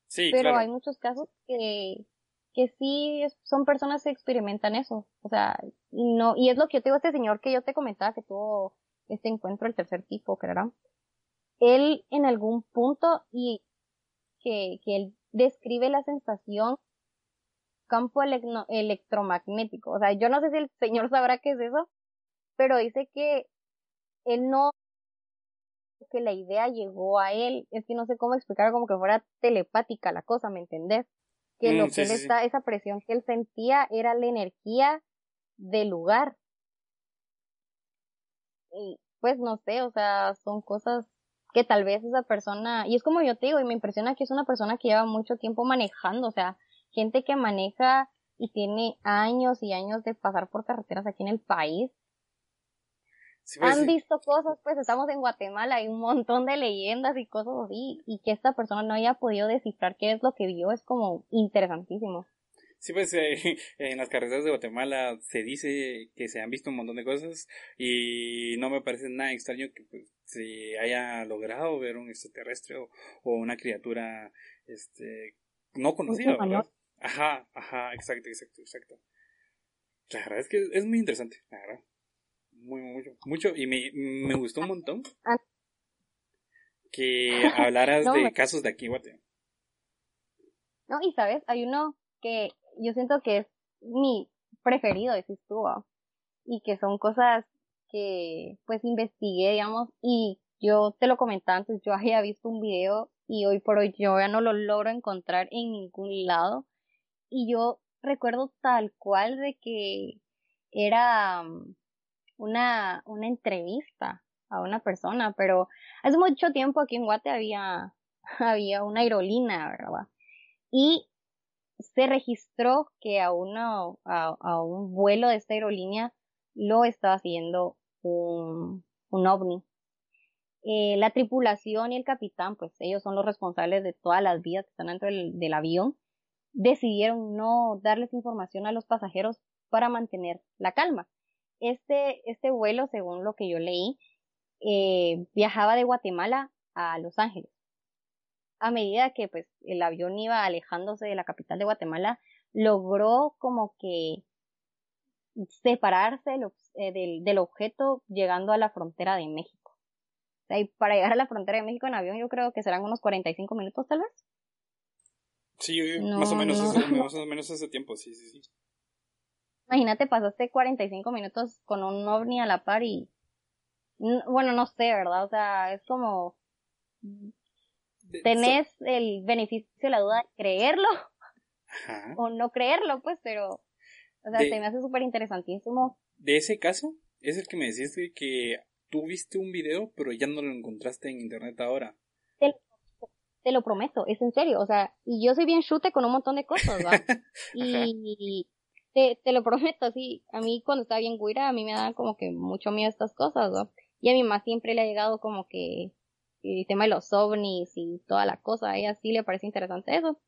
Sí, Pero hay muchos casos que, que sí son personas que experimentan eso. O sea, y no, y es lo que yo te digo a este señor que yo te comentaba que tuvo este encuentro el tercer tipo, creo. Él en algún punto y que, que él describe la sensación campo electromagnético. O sea, yo no sé si el señor sabrá qué es eso, pero dice que él no que la idea llegó a él, es que no sé cómo explicar como que fuera telepática la cosa, ¿me entendés? que lo mm, que él está, esa presión que él sentía era la energía del lugar. Y pues no sé, o sea, son cosas que tal vez esa persona, y es como yo te digo, y me impresiona que es una persona que lleva mucho tiempo manejando, o sea, gente que maneja y tiene años y años de pasar por carreteras aquí en el país, pues, han visto cosas, pues estamos en Guatemala, hay un montón de leyendas y cosas así, y que esta persona no haya podido descifrar qué es lo que vio es como interesantísimo. Sí, pues eh, en las carreteras de Guatemala se dice que se han visto un montón de cosas y no me parece nada extraño que pues, se haya logrado ver un extraterrestre o, una criatura este no conocida, ¿verdad? Ajá, ajá, exacto, exacto, exacto. La verdad es que es muy interesante, la verdad muy, mucho, mucho, y me, me gustó un montón ah. que hablaras de casos de aquí, Guate. No, y sabes, hay uno que yo siento que es mi preferido, ese estuvo, y que son cosas que pues investigué, digamos, y yo te lo comentaba antes, yo había visto un video y hoy por hoy yo ya no lo logro encontrar en ningún lado. Y yo recuerdo tal cual de que era mm, una, una entrevista a una persona, pero hace mucho tiempo aquí en Guate había, había una aerolínea, ¿verdad? Y se registró que a a, a un vuelo de esta aerolínea lo estaba haciendo un, un ovni. Eh, la tripulación y el capitán, pues ellos son los responsables de todas las vías que están dentro del, avión, decidieron no darles información a los pasajeros para mantener la calma. Este, este vuelo, según lo que yo leí, eh, viajaba de Guatemala a Los Ángeles. A medida que pues el avión iba alejándose de la capital de Guatemala, logró como que separarse eh, del, del objeto llegando a la frontera de México para llegar a la frontera de México en avión yo creo que serán unos 45 minutos tal vez. Sí, más, o menos ese, más o menos ese tiempo, sí, sí, sí. Imagínate, pasaste 45 minutos con un ovni a la par y... Bueno, no sé, ¿verdad? O sea, es como... Tenés el beneficio de la duda de creerlo o no creerlo, pues, pero... O sea, se me hace súper interesantísimo. De ese caso, es el que me decís que tú viste un video, pero ya no lo encontraste en internet ahora. Te, lo prometo, es en serio, o sea, y yo soy bien chute con un montón de cosas, ¿va? y te, te lo prometo, sí, a mí cuando estaba bien guira, a mí me daban como que mucho miedo estas cosas, ¿va? Y a mi mamá siempre le ha llegado como que el tema de los ovnis y toda la cosa, a ella sí le parece interesante eso.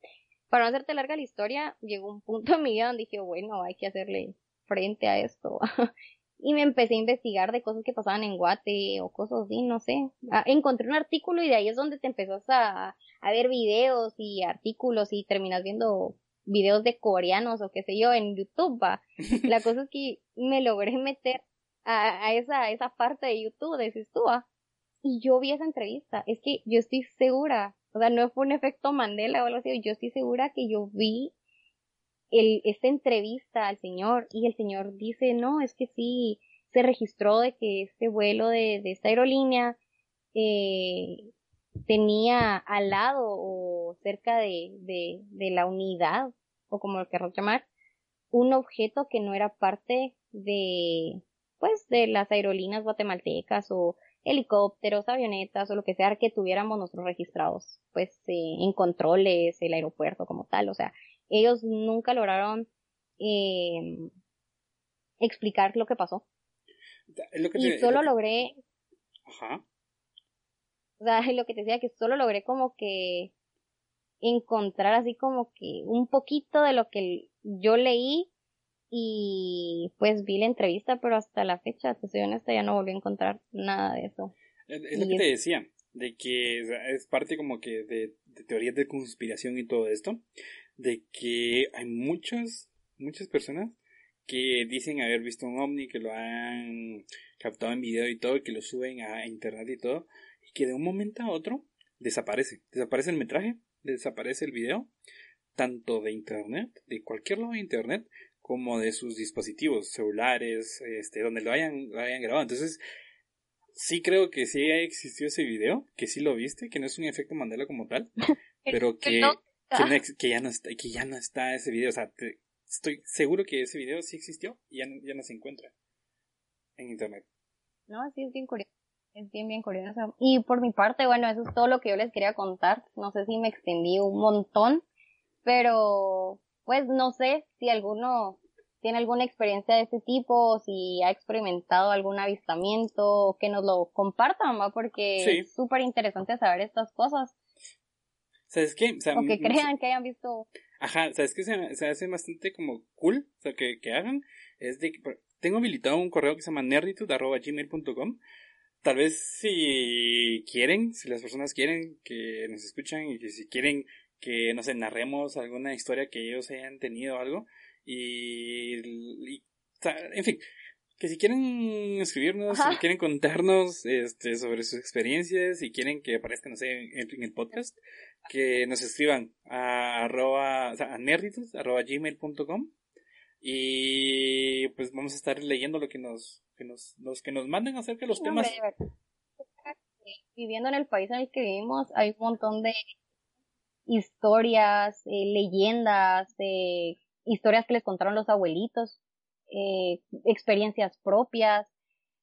Para no hacerte larga la historia, llegó un punto en mi vida donde dije, bueno, hay que hacerle frente a esto. y me empecé a investigar de cosas que pasaban en Guate o cosas así, no sé. Ah, encontré un artículo y de ahí es donde te empezás a, a ver videos y artículos y terminas viendo videos de coreanos o qué sé yo en YouTube. ¿va? La cosa es que me logré meter a, a esa, esa parte de YouTube de Sistúa y yo vi esa entrevista. Es que yo estoy segura, o sea, no fue un efecto Mandela o algo así, yo estoy segura que yo vi el, esta entrevista al señor y el señor dice, no, es que sí, se registró de que este vuelo de, de esta aerolínea eh, tenía al lado o cerca de, de, de la unidad, o como lo querrás llamar, un objeto que no era parte de, pues, de las aerolíneas guatemaltecas o helicópteros, avionetas o lo que sea que tuviéramos nosotros registrados, pues, eh, en controles, el aeropuerto como tal, o sea, ellos nunca lograron eh, explicar lo que pasó. y solo logré... Ajá. O sea, lo que te decía que solo logré como que encontrar así como que un poquito de lo que yo leí y pues vi la entrevista, pero hasta la fecha, te soy honesta, ya no volví a encontrar nada de eso. Es, lo que te decía, de que es parte como que de, de teorías de conspiración y todo esto, de que hay muchas, muchas personas que dicen haber visto un ovni, que lo han captado en video y todo, que lo suben a internet y todo, y que de un momento a otro desaparece. Desaparece el metraje, desaparece el video, tanto de internet, de cualquier lado de internet, como de sus dispositivos celulares, este, donde lo hayan, lo hayan grabado. Entonces, sí creo que sí existió ese video, que sí lo viste, que no es un efecto Mandela como tal, pero que que, ya no está, que ya no está ese video. O sea, estoy seguro que ese video sí existió y ya, ya no se encuentra en internet. No, sí, es bien curioso. Es bien, bien curioso. Y por mi parte, bueno, eso es todo lo que yo les quería contar. No sé si me extendí un montón, pero pues no sé si alguno tiene alguna experiencia de este tipo, si ha experimentado algún avistamiento, que nos lo compartan, ¿va? Porque es súper interesante saber estas cosas. ¿Sabes qué? O, que crean que hayan visto. Ajá, ¿sabes qué? Se, se, hace bastante como cool, o sea, que, que hagan. Es de tengo habilitado un correo que se llama nerditude.gmail.com. Tal vez si quieren, si las personas quieren que nos escuchan y que si quieren que, no sé, narremos alguna historia que ellos hayan tenido o algo. Y, y en fin, que si quieren escribirnos, si quieren contarnos este, sobre sus experiencias, si quieren que aparezca, no sé, en, el podcast, que nos escriban a, arroba, a nerditos, arroba gmail.com y pues vamos a estar leyendo lo que nos, que nos, los que nos manden acerca de los temas. Viviendo en el país en el que vivimos, hay un montón de historias, eh, leyendas, eh, historias que les contaron los abuelitos, eh, experiencias propias.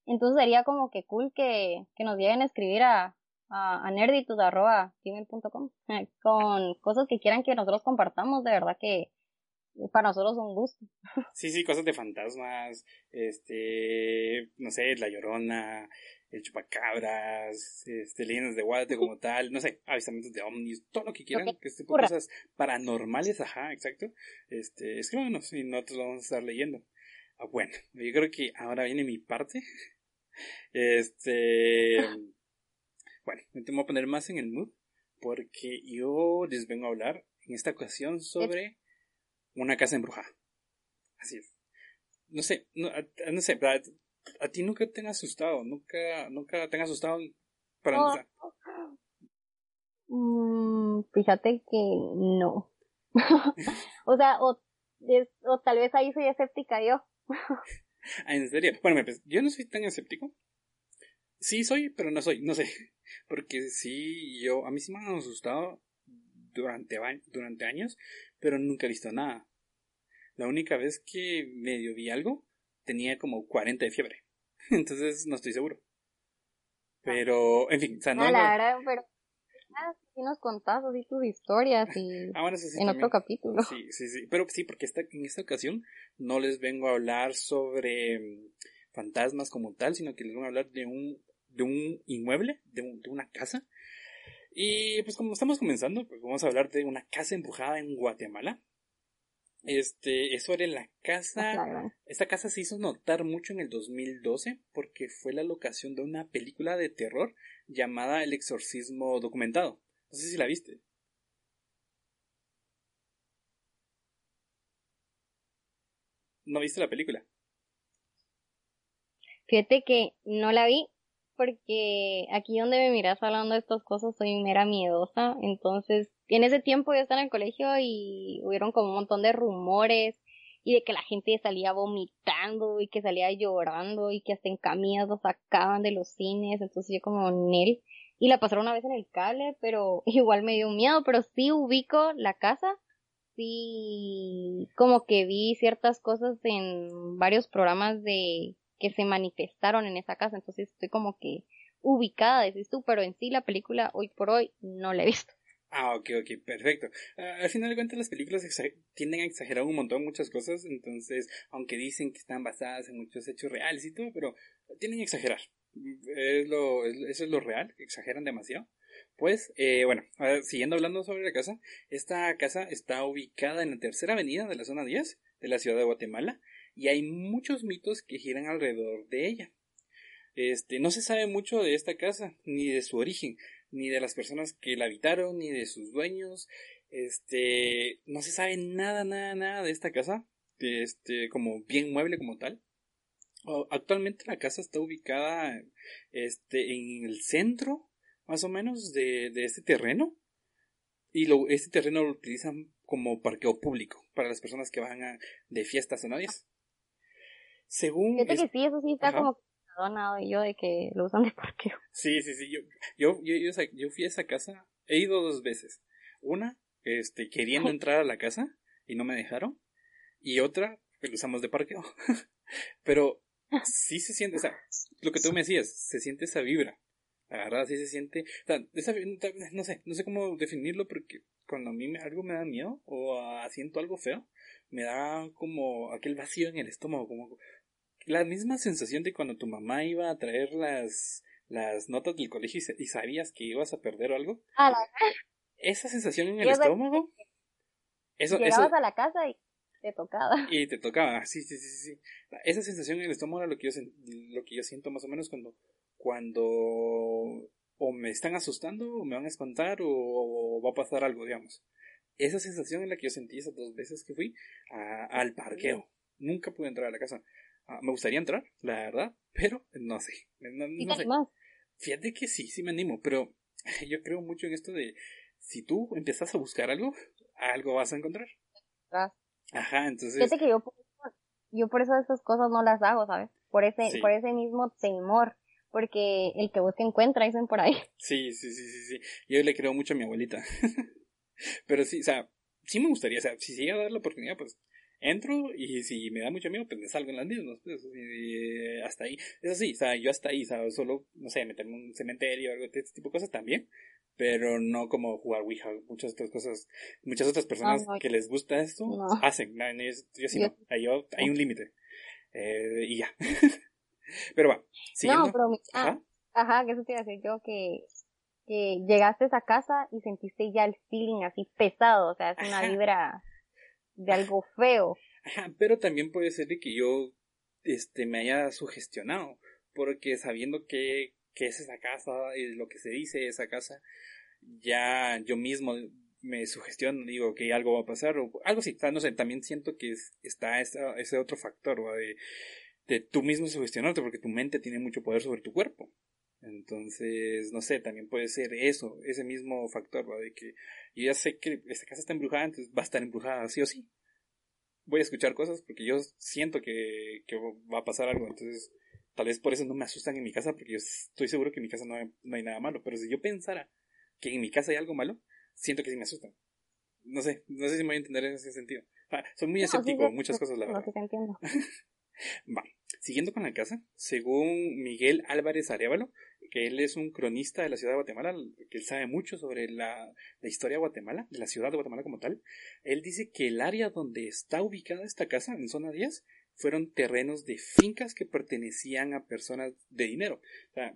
Entonces sería como que cool que, que nos lleguen a escribir a, a, a nerditud.gmail.com con cosas que quieran que nosotros compartamos. De verdad que para nosotros es un gusto. Sí, sí, cosas de fantasmas, este, no sé, La Llorona, el chupacabras, este, leyendas de Guate como tal, no sé, avistamientos de ovnis, todo lo que quieran, que este cosas paranormales, ajá, exacto, este, escríbanos y nosotros lo vamos a estar leyendo. Ah, bueno, yo creo que ahora viene mi parte. Este, bueno, me tengo que poner más en el mood porque yo les vengo a hablar en esta ocasión sobre una casa embrujada. Así es. No sé, no, no sé, a, ti nunca te han asustado, nunca, nunca te han asustado para empezar. Mm, fíjate que no. o sea, o, o tal vez ahí soy escéptica yo. ah, ¿En serio? Bueno, pues, yo no soy tan escéptico. Sí soy, pero no soy, no sé. Porque sí, yo, a mí sí me han asustado durante, durante años, pero nunca he visto nada. La única vez que medio vi algo, tenía como 40 de fiebre. Entonces no estoy seguro. Pero, en fin, o sea, no. La verdad, pero. Ah, sí nos contás así tus historias y. Ah, en otro capítulo. Sí, sí, sí. Pero sí, porque esta, en esta ocasión no les vengo a hablar sobre mm, fantasmas como tal, sino que les vengo a hablar de un, de un inmueble, de, de una casa y pues como estamos comenzando, pues vamos a hablar de una casa empujada en Guatemala. Este, eso era la casa. Ah, esta casa se hizo notar mucho en el 2012 porque fue la locación de una película de terror llamada El exorcismo documentado. No sé si la viste. ¿No viste la película? Fíjate que no la vi, porque aquí donde me miras hablando de estas cosas soy mera miedosa, entonces en ese tiempo yo estaba en el colegio y hubieron como un montón de rumores y de que la gente salía vomitando y que salía llorando y que hasta en camillas sacaban de los cines, entonces yo como Nel y la pasaron una vez en el cable, pero igual me dio miedo, pero sí ubico la casa, sí como que vi ciertas cosas en varios programas de que se manifestaron en esa casa, entonces estoy como que ubicada, decís tú, pero en sí la película hoy por hoy no la he visto. Ah, ok, ok, perfecto. Ah, al final de cuentas las películas tienden a exagerar un montón muchas cosas, entonces, aunque dicen que están basadas en muchos hechos reales y todo, pero tienden a exagerar. Es lo, eso es lo real, exageran demasiado. Pues, eh, bueno, siguiendo hablando sobre la casa, esta casa está ubicada en la tercera avenida de la zona 10 de la ciudad de Guatemala y hay muchos mitos que giran alrededor de ella. Este, no se sabe mucho de esta casa, ni de su origen, ni de las personas que la habitaron, ni de sus dueños. Este, no se sabe nada, nada, nada de esta casa, este, como bien mueble como tal. Actualmente la casa está ubicada, este, en el centro, más o menos, de, de este terreno. Y lo, este terreno lo utilizan como parqueo público para las personas que van a, de fiestas o novias. Según. Fíjate que sí, eso sí está como donado y yo de que lo usan de parqueo. Sí, sí, sí. Yo, yo, yo, yo, fui a esa casa, he ido dos veces. Una, este, queriendo entrar a la casa y no me dejaron. Y otra, que lo usamos de parqueo. Pero sí se siente, o sea, lo que tú me decías, se siente esa vibra. La verdad, sí se siente. O sea, esa, no sé, no sé cómo definirlo porque cuando a mí algo me da miedo o siento algo feo, me da como aquel vacío en el estómago, como la misma sensación de cuando tu mamá iba a traer las, las notas del colegio y, sabías que ibas a perder algo. Ah, esa sensación en el estómago. Eso, Llegabas a la casa y te tocaba. Y te tocaba, sí, sí, sí, sí. Esa sensación en el estómago era lo que yo, lo que yo siento más o menos cuando, cuando o me están asustando o me van a espantar o, va a pasar algo, digamos. Esa sensación es la que yo sentí esas dos veces que fui al parqueo. Nunca pude entrar a la casa. Ah, me gustaría entrar, la verdad, pero no sé. No, no sé. Fíjate que sí, sí me animo, pero yo creo mucho en esto de si tú empiezas a buscar algo, algo vas a encontrar. Ajá, entonces. Fíjate que yo, yo por eso estas cosas no las hago, ¿sabes? Por ese, por ese mismo temor. Porque el que busca encuentra, dicen por ahí. Sí, sí, sí, sí, sí. Yo le creo mucho a mi abuelita. Pero sí, o sea, sí me gustaría, o sea, si llega a dar la oportunidad, pues entro y si me da mucho miedo, pues me salgo en las mismas, pues, hasta ahí. Eso sí, o sea, yo hasta ahí, o sea, solo, no sé, meterme en un cementerio o algo de este tipo de cosas también, pero no como jugar Ouija, muchas otras cosas, muchas otras personas que les gusta esto, hacen, yo sí no, hay, hay un límite, eh, y ya. pero va, siguiendo. No, pero, ah, ajá, que eso te iba a decir yo, que que llegaste a esa casa y sentiste ya el feeling así pesado, o sea, es una vibra de algo feo. Ajá, pero también puede ser de que yo este me haya sugestionado, porque sabiendo que, que es esa casa y lo que se dice esa casa, ya yo mismo me sugestiono, digo que algo va a pasar o algo así, no sé, también siento que está ese otro factor de, de tú mismo sugestionarte porque tu mente tiene mucho poder sobre tu cuerpo. Entonces, no sé, también puede ser eso, ese mismo factor, ¿va? De que yo ya sé que esta casa está embrujada, entonces va a estar embrujada sí o sí. Voy a escuchar cosas porque yo siento que, que va a pasar algo, entonces tal vez por eso no me asustan en mi casa, porque yo estoy seguro que en mi casa no hay, no hay nada malo, pero si yo pensara que en mi casa hay algo malo, siento que sí me asustan. No sé, no sé si me voy a entender en ese sentido. Ah, soy muy escéptico muchas cosas, la verdad. Va, siguiendo con la casa, según Miguel Álvarez Arevalo, que él es un cronista de la ciudad de Guatemala, que él sabe mucho sobre la, historia de Guatemala, de la ciudad de Guatemala como tal. Él dice que el área donde está ubicada esta casa, en zona 10, fueron terrenos de fincas que pertenecían a personas de dinero. O sea,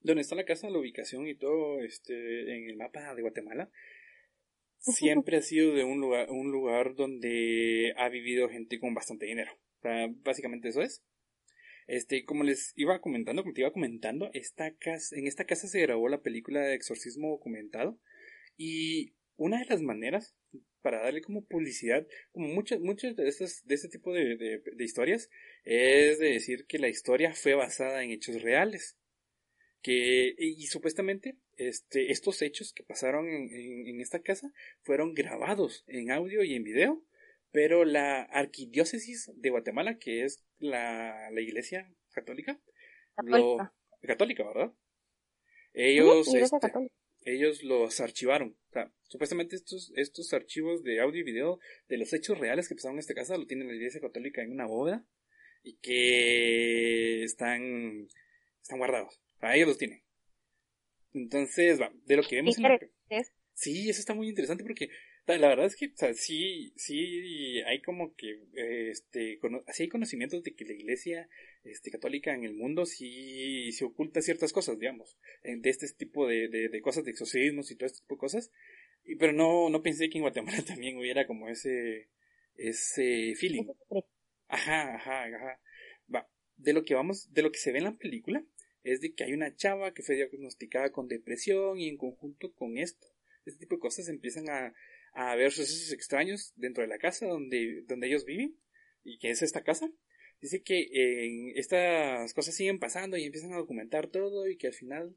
donde está la casa, la ubicación y todo este, en el mapa de Guatemala, siempre ha sido de un lugar, un lugar donde ha vivido gente con bastante dinero. O sea, básicamente eso es. Este, como les iba comentando, como te iba comentando, esta casa, en esta casa se grabó la película de exorcismo documentado y una de las maneras para darle como publicidad, como muchas, muchas de estas, de este tipo de, historias, es de decir que la historia fue basada en hechos reales. Que, y, supuestamente, este, estos hechos que pasaron en, en, esta casa fueron grabados en audio y en video pero la arquidiócesis de Guatemala, que es la, la iglesia católica, católica. Lo, católica, ¿verdad? Ellos, este, ellos los archivaron. O sea, supuestamente estos, estos archivos de audio y video de los hechos reales que pasaron en esta casa lo tiene la iglesia católica en una boda y que están, están guardados. O ellos los tienen. Entonces, va, de lo que vemos en la... Sí, eso está muy interesante porque la verdad es que, o sea, sí, sí hay como que, este, sí hay conocimientos de que la iglesia, este, católica en el mundo sí se oculta ciertas cosas, digamos, de este tipo de, de, cosas, de exorcismos y todo este tipo de cosas, y, pero no, no pensé que en Guatemala también hubiera como ese, ese feeling. Ajá, ajá, ajá. Va, de lo que vamos, de lo que se ve en la película, es de que hay una chava que fue diagnosticada con depresión y en conjunto con esto, este tipo de cosas empiezan a, a ver sucesos extraños dentro de la casa donde, donde ellos viven y que es esta casa. Dice que eh, estas cosas siguen pasando y empiezan a documentar todo y que al final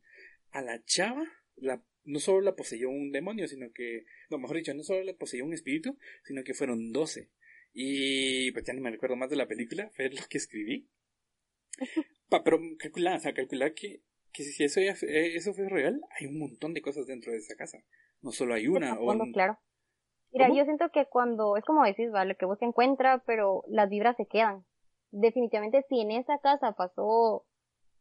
a la chava la, no solo la poseyó un demonio, sino que, no, mejor dicho, no solo la poseyó un espíritu, sino que fueron doce. Y pues ya ni me recuerdo más de la película, fue lo que escribí. pero calcular, o sea, calcular que, que si eso, ya, eso fue real, hay un montón de cosas dentro de esa casa. No solo hay una. O claro. Mira, yo siento que cuando, es como decís, ¿vale? Que vos se encuentra, pero las vibras se quedan. Definitivamente, si en esa casa pasó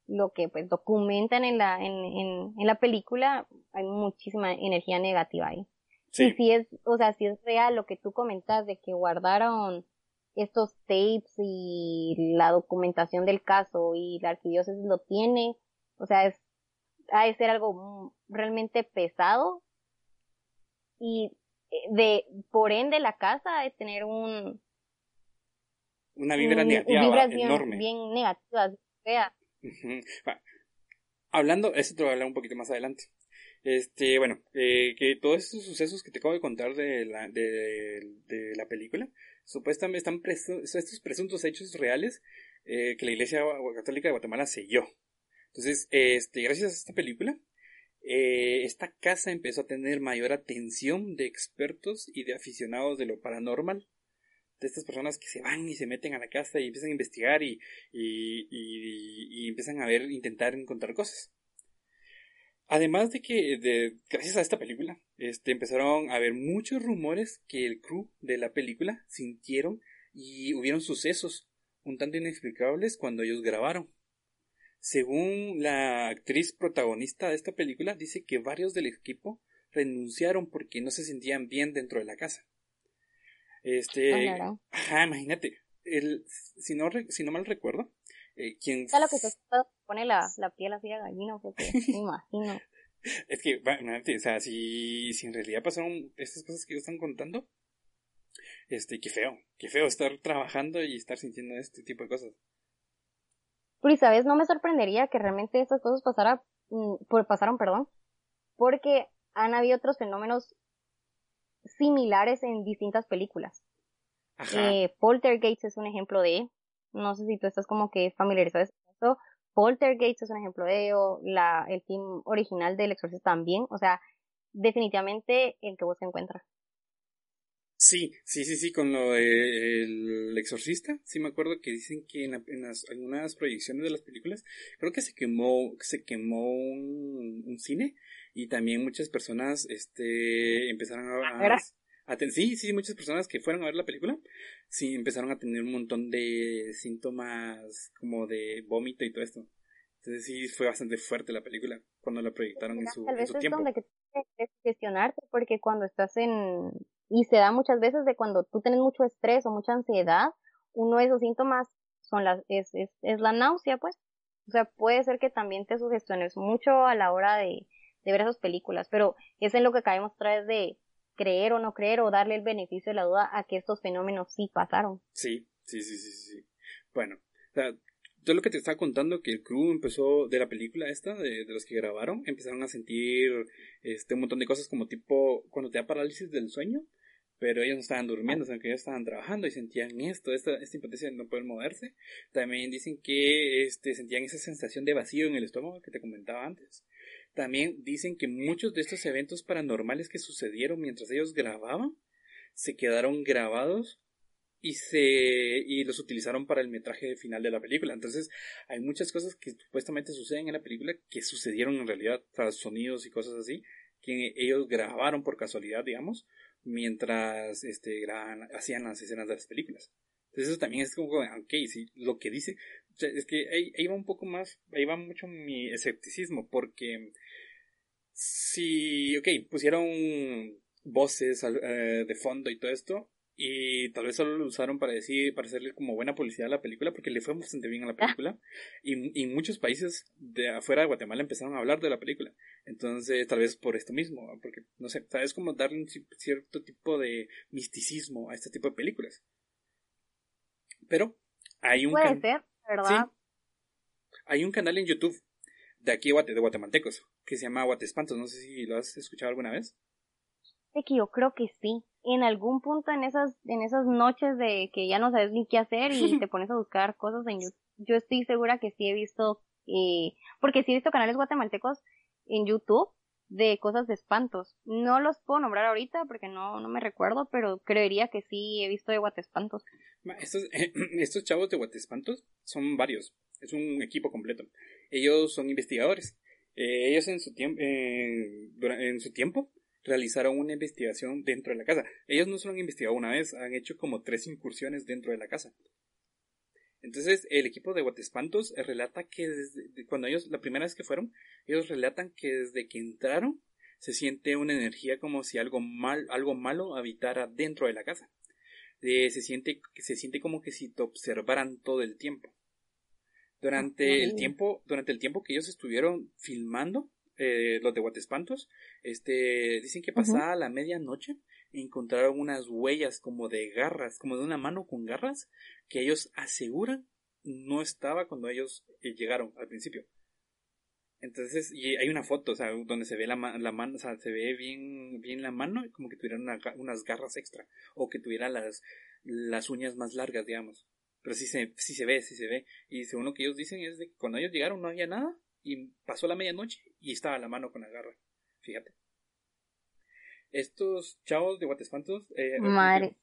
lo que pues documentan en la, en, en, en la película, hay muchísima energía negativa ahí. Sí. Y si es, o sea, si es real lo que tú comentas de que guardaron estos tapes y la documentación del caso y la arquidiócesis lo tiene, o sea, es, ha de ser algo realmente pesado y de, por ende, la casa de tener un... Una vibra negativa enorme. Bien, negativa, fea. Hablando, eso te voy a hablar un poquito más adelante. Este, bueno, eh, que todos estos sucesos que te acabo de contar de la, de, de la película, supuestamente están estos presuntos hechos reales, eh, que la Iglesia Católica de Guatemala selló. Entonces, este, gracias a esta película, eh, esta casa empezó a tener mayor atención de expertos y de aficionados de lo paranormal. De estas personas que se van y se meten a la casa y empiezan a investigar y, y, y, empiezan a ver, intentar encontrar cosas. Además de que, gracias a esta película, este, empezaron a haber muchos rumores que el crew de la película sintieron y hubieron sucesos un tanto inexplicables cuando ellos grabaron. Según la actriz protagonista de esta película, dice que varios del equipo renunciaron porque no se sentían bien dentro de la casa. Este, Ah, ajá, imagínate, el, si no, si no mal recuerdo, eh, quien Ya lo que se pone la, la piel así de gallina, porque me imagino. Es que, imagínate, o sea, si, si en realidad pasaron estas cosas que ellos están contando, este, qué feo, qué feo estar trabajando y estar sintiendo este tipo de cosas. Pero, sabes, no me sorprendería que realmente estas cosas pasara, mm, por, pasaron, perdón, porque han habido otros fenómenos similares en distintas películas. Ajá. Eh, Poltergeist es un ejemplo de, no sé si tú estás como que familiarizado con eso, Poltergeist es un ejemplo de ello, la, el team original del Exorcist también, o sea, definitivamente el que vos encuentras. Sí, sí, sí, sí, con lo del exorcista, sí me acuerdo que dicen que en, en las, algunas proyecciones de las películas, creo que se quemó, se quemó un, un cine y también muchas personas, este, empezaron a, ¿verdad? a ten- sí, sí, muchas personas que fueron a ver la película, sí, empezaron a tener un montón de síntomas como de vómito y todo esto. Entonces sí, fue bastante fuerte la película cuando la proyectaron en su, Tal en vez su es tiempo. donde que tienes que gestionarte, porque cuando estás en, y se da muchas veces de cuando tú tienes mucho estrés o mucha ansiedad, uno de esos síntomas son las, es, es, es la náusea, pues. O sea, puede ser que también te sugestiones mucho a la hora de, de ver esas películas, pero es en lo que caemos otra vez de creer o no creer o darle el beneficio de la duda a que estos fenómenos sí pasaron. Sí, sí, sí, sí, sí. Bueno, o sea, yo lo que te estaba contando, que el crew empezó de la película esta, de, de los que grabaron, empezaron a sentir este un montón de cosas como tipo cuando te da parálisis del sueño, pero ellos no estaban durmiendo, sino que ellos estaban trabajando y sentían esto, esta, esta impotencia de no poder moverse. También dicen que este, sentían esa sensación de vacío en el estómago que te comentaba antes. También dicen que muchos de estos eventos paranormales que sucedieron mientras ellos grababan se quedaron grabados y se y los utilizaron para el metraje final de la película. Entonces, hay muchas cosas que supuestamente suceden en la película que sucedieron en realidad, sea, sonidos y cosas así, que ellos grabaron por casualidad, digamos, mientras este grababan, hacían las escenas de las películas. Entonces, eso también es como, ok, sí, lo que dice, o sea, es que ahí, ahí va un poco más, ahí va mucho mi escepticismo, porque si, ok, pusieron voces eh, de fondo y todo esto, y tal vez solo lo usaron para decir, para hacerle como buena publicidad a la película, porque le fue bastante bien a la película, y, y muchos países de afuera de Guatemala empezaron a hablar de la película, entonces tal vez por esto mismo, porque no sé, sabes como darle un ci- cierto tipo de misticismo a este tipo de películas. Pero hay un Puede ser, ¿verdad? hay un canal en YouTube de aquí de Guate- de guatemaltecos que se llama Guatespantos, no sé si lo has escuchado alguna vez. de que yo creo que sí. En algún punto en esas, en esas noches de que ya no sabes ni qué hacer y te pones a buscar cosas en YouTube, yo estoy segura que sí he visto, eh, porque sí he visto canales guatemaltecos en YouTube de cosas de espantos. No los puedo nombrar ahorita porque no, no me recuerdo, pero creería que sí he visto de guatespantos. Estos, estos chavos de Guatespantos son varios, es un equipo completo. Ellos son investigadores. Eh, ellos en su, tiemp- dura- en su tiempo realizaron una investigación dentro de la casa. Ellos no solo han investigado una vez, han hecho como tres incursiones dentro de la casa. Entonces, el equipo de Guatespantos relata que desde de- cuando ellos, la primera vez que fueron, ellos relatan que desde que entraron se siente una energía como si algo mal, algo malo habitara dentro de la casa. Eh, se siente, se siente como que si te observaran todo el tiempo. Durante el tiempo, durante el tiempo que ellos estuvieron filmando, eh, los de Guatespantos, este, dicen que pasada la medianoche encontraron unas huellas como de garras, como de una mano con garras, que ellos aseguran no estaba cuando ellos eh, llegaron al principio. Entonces, y hay una foto, o sea, donde se ve la, la mano, o sea, se ve bien, bien la mano, como que tuviera una unas garras extra, o que tuviera las, las uñas más largas, digamos. Pero sí se, sí se ve, sí se ve. Y según lo que ellos dicen es de que cuando ellos llegaron no había nada y pasó la medianoche y estaba la mano con la garra. Fíjate. Estos chavos de Guatespantos, eh, Madre.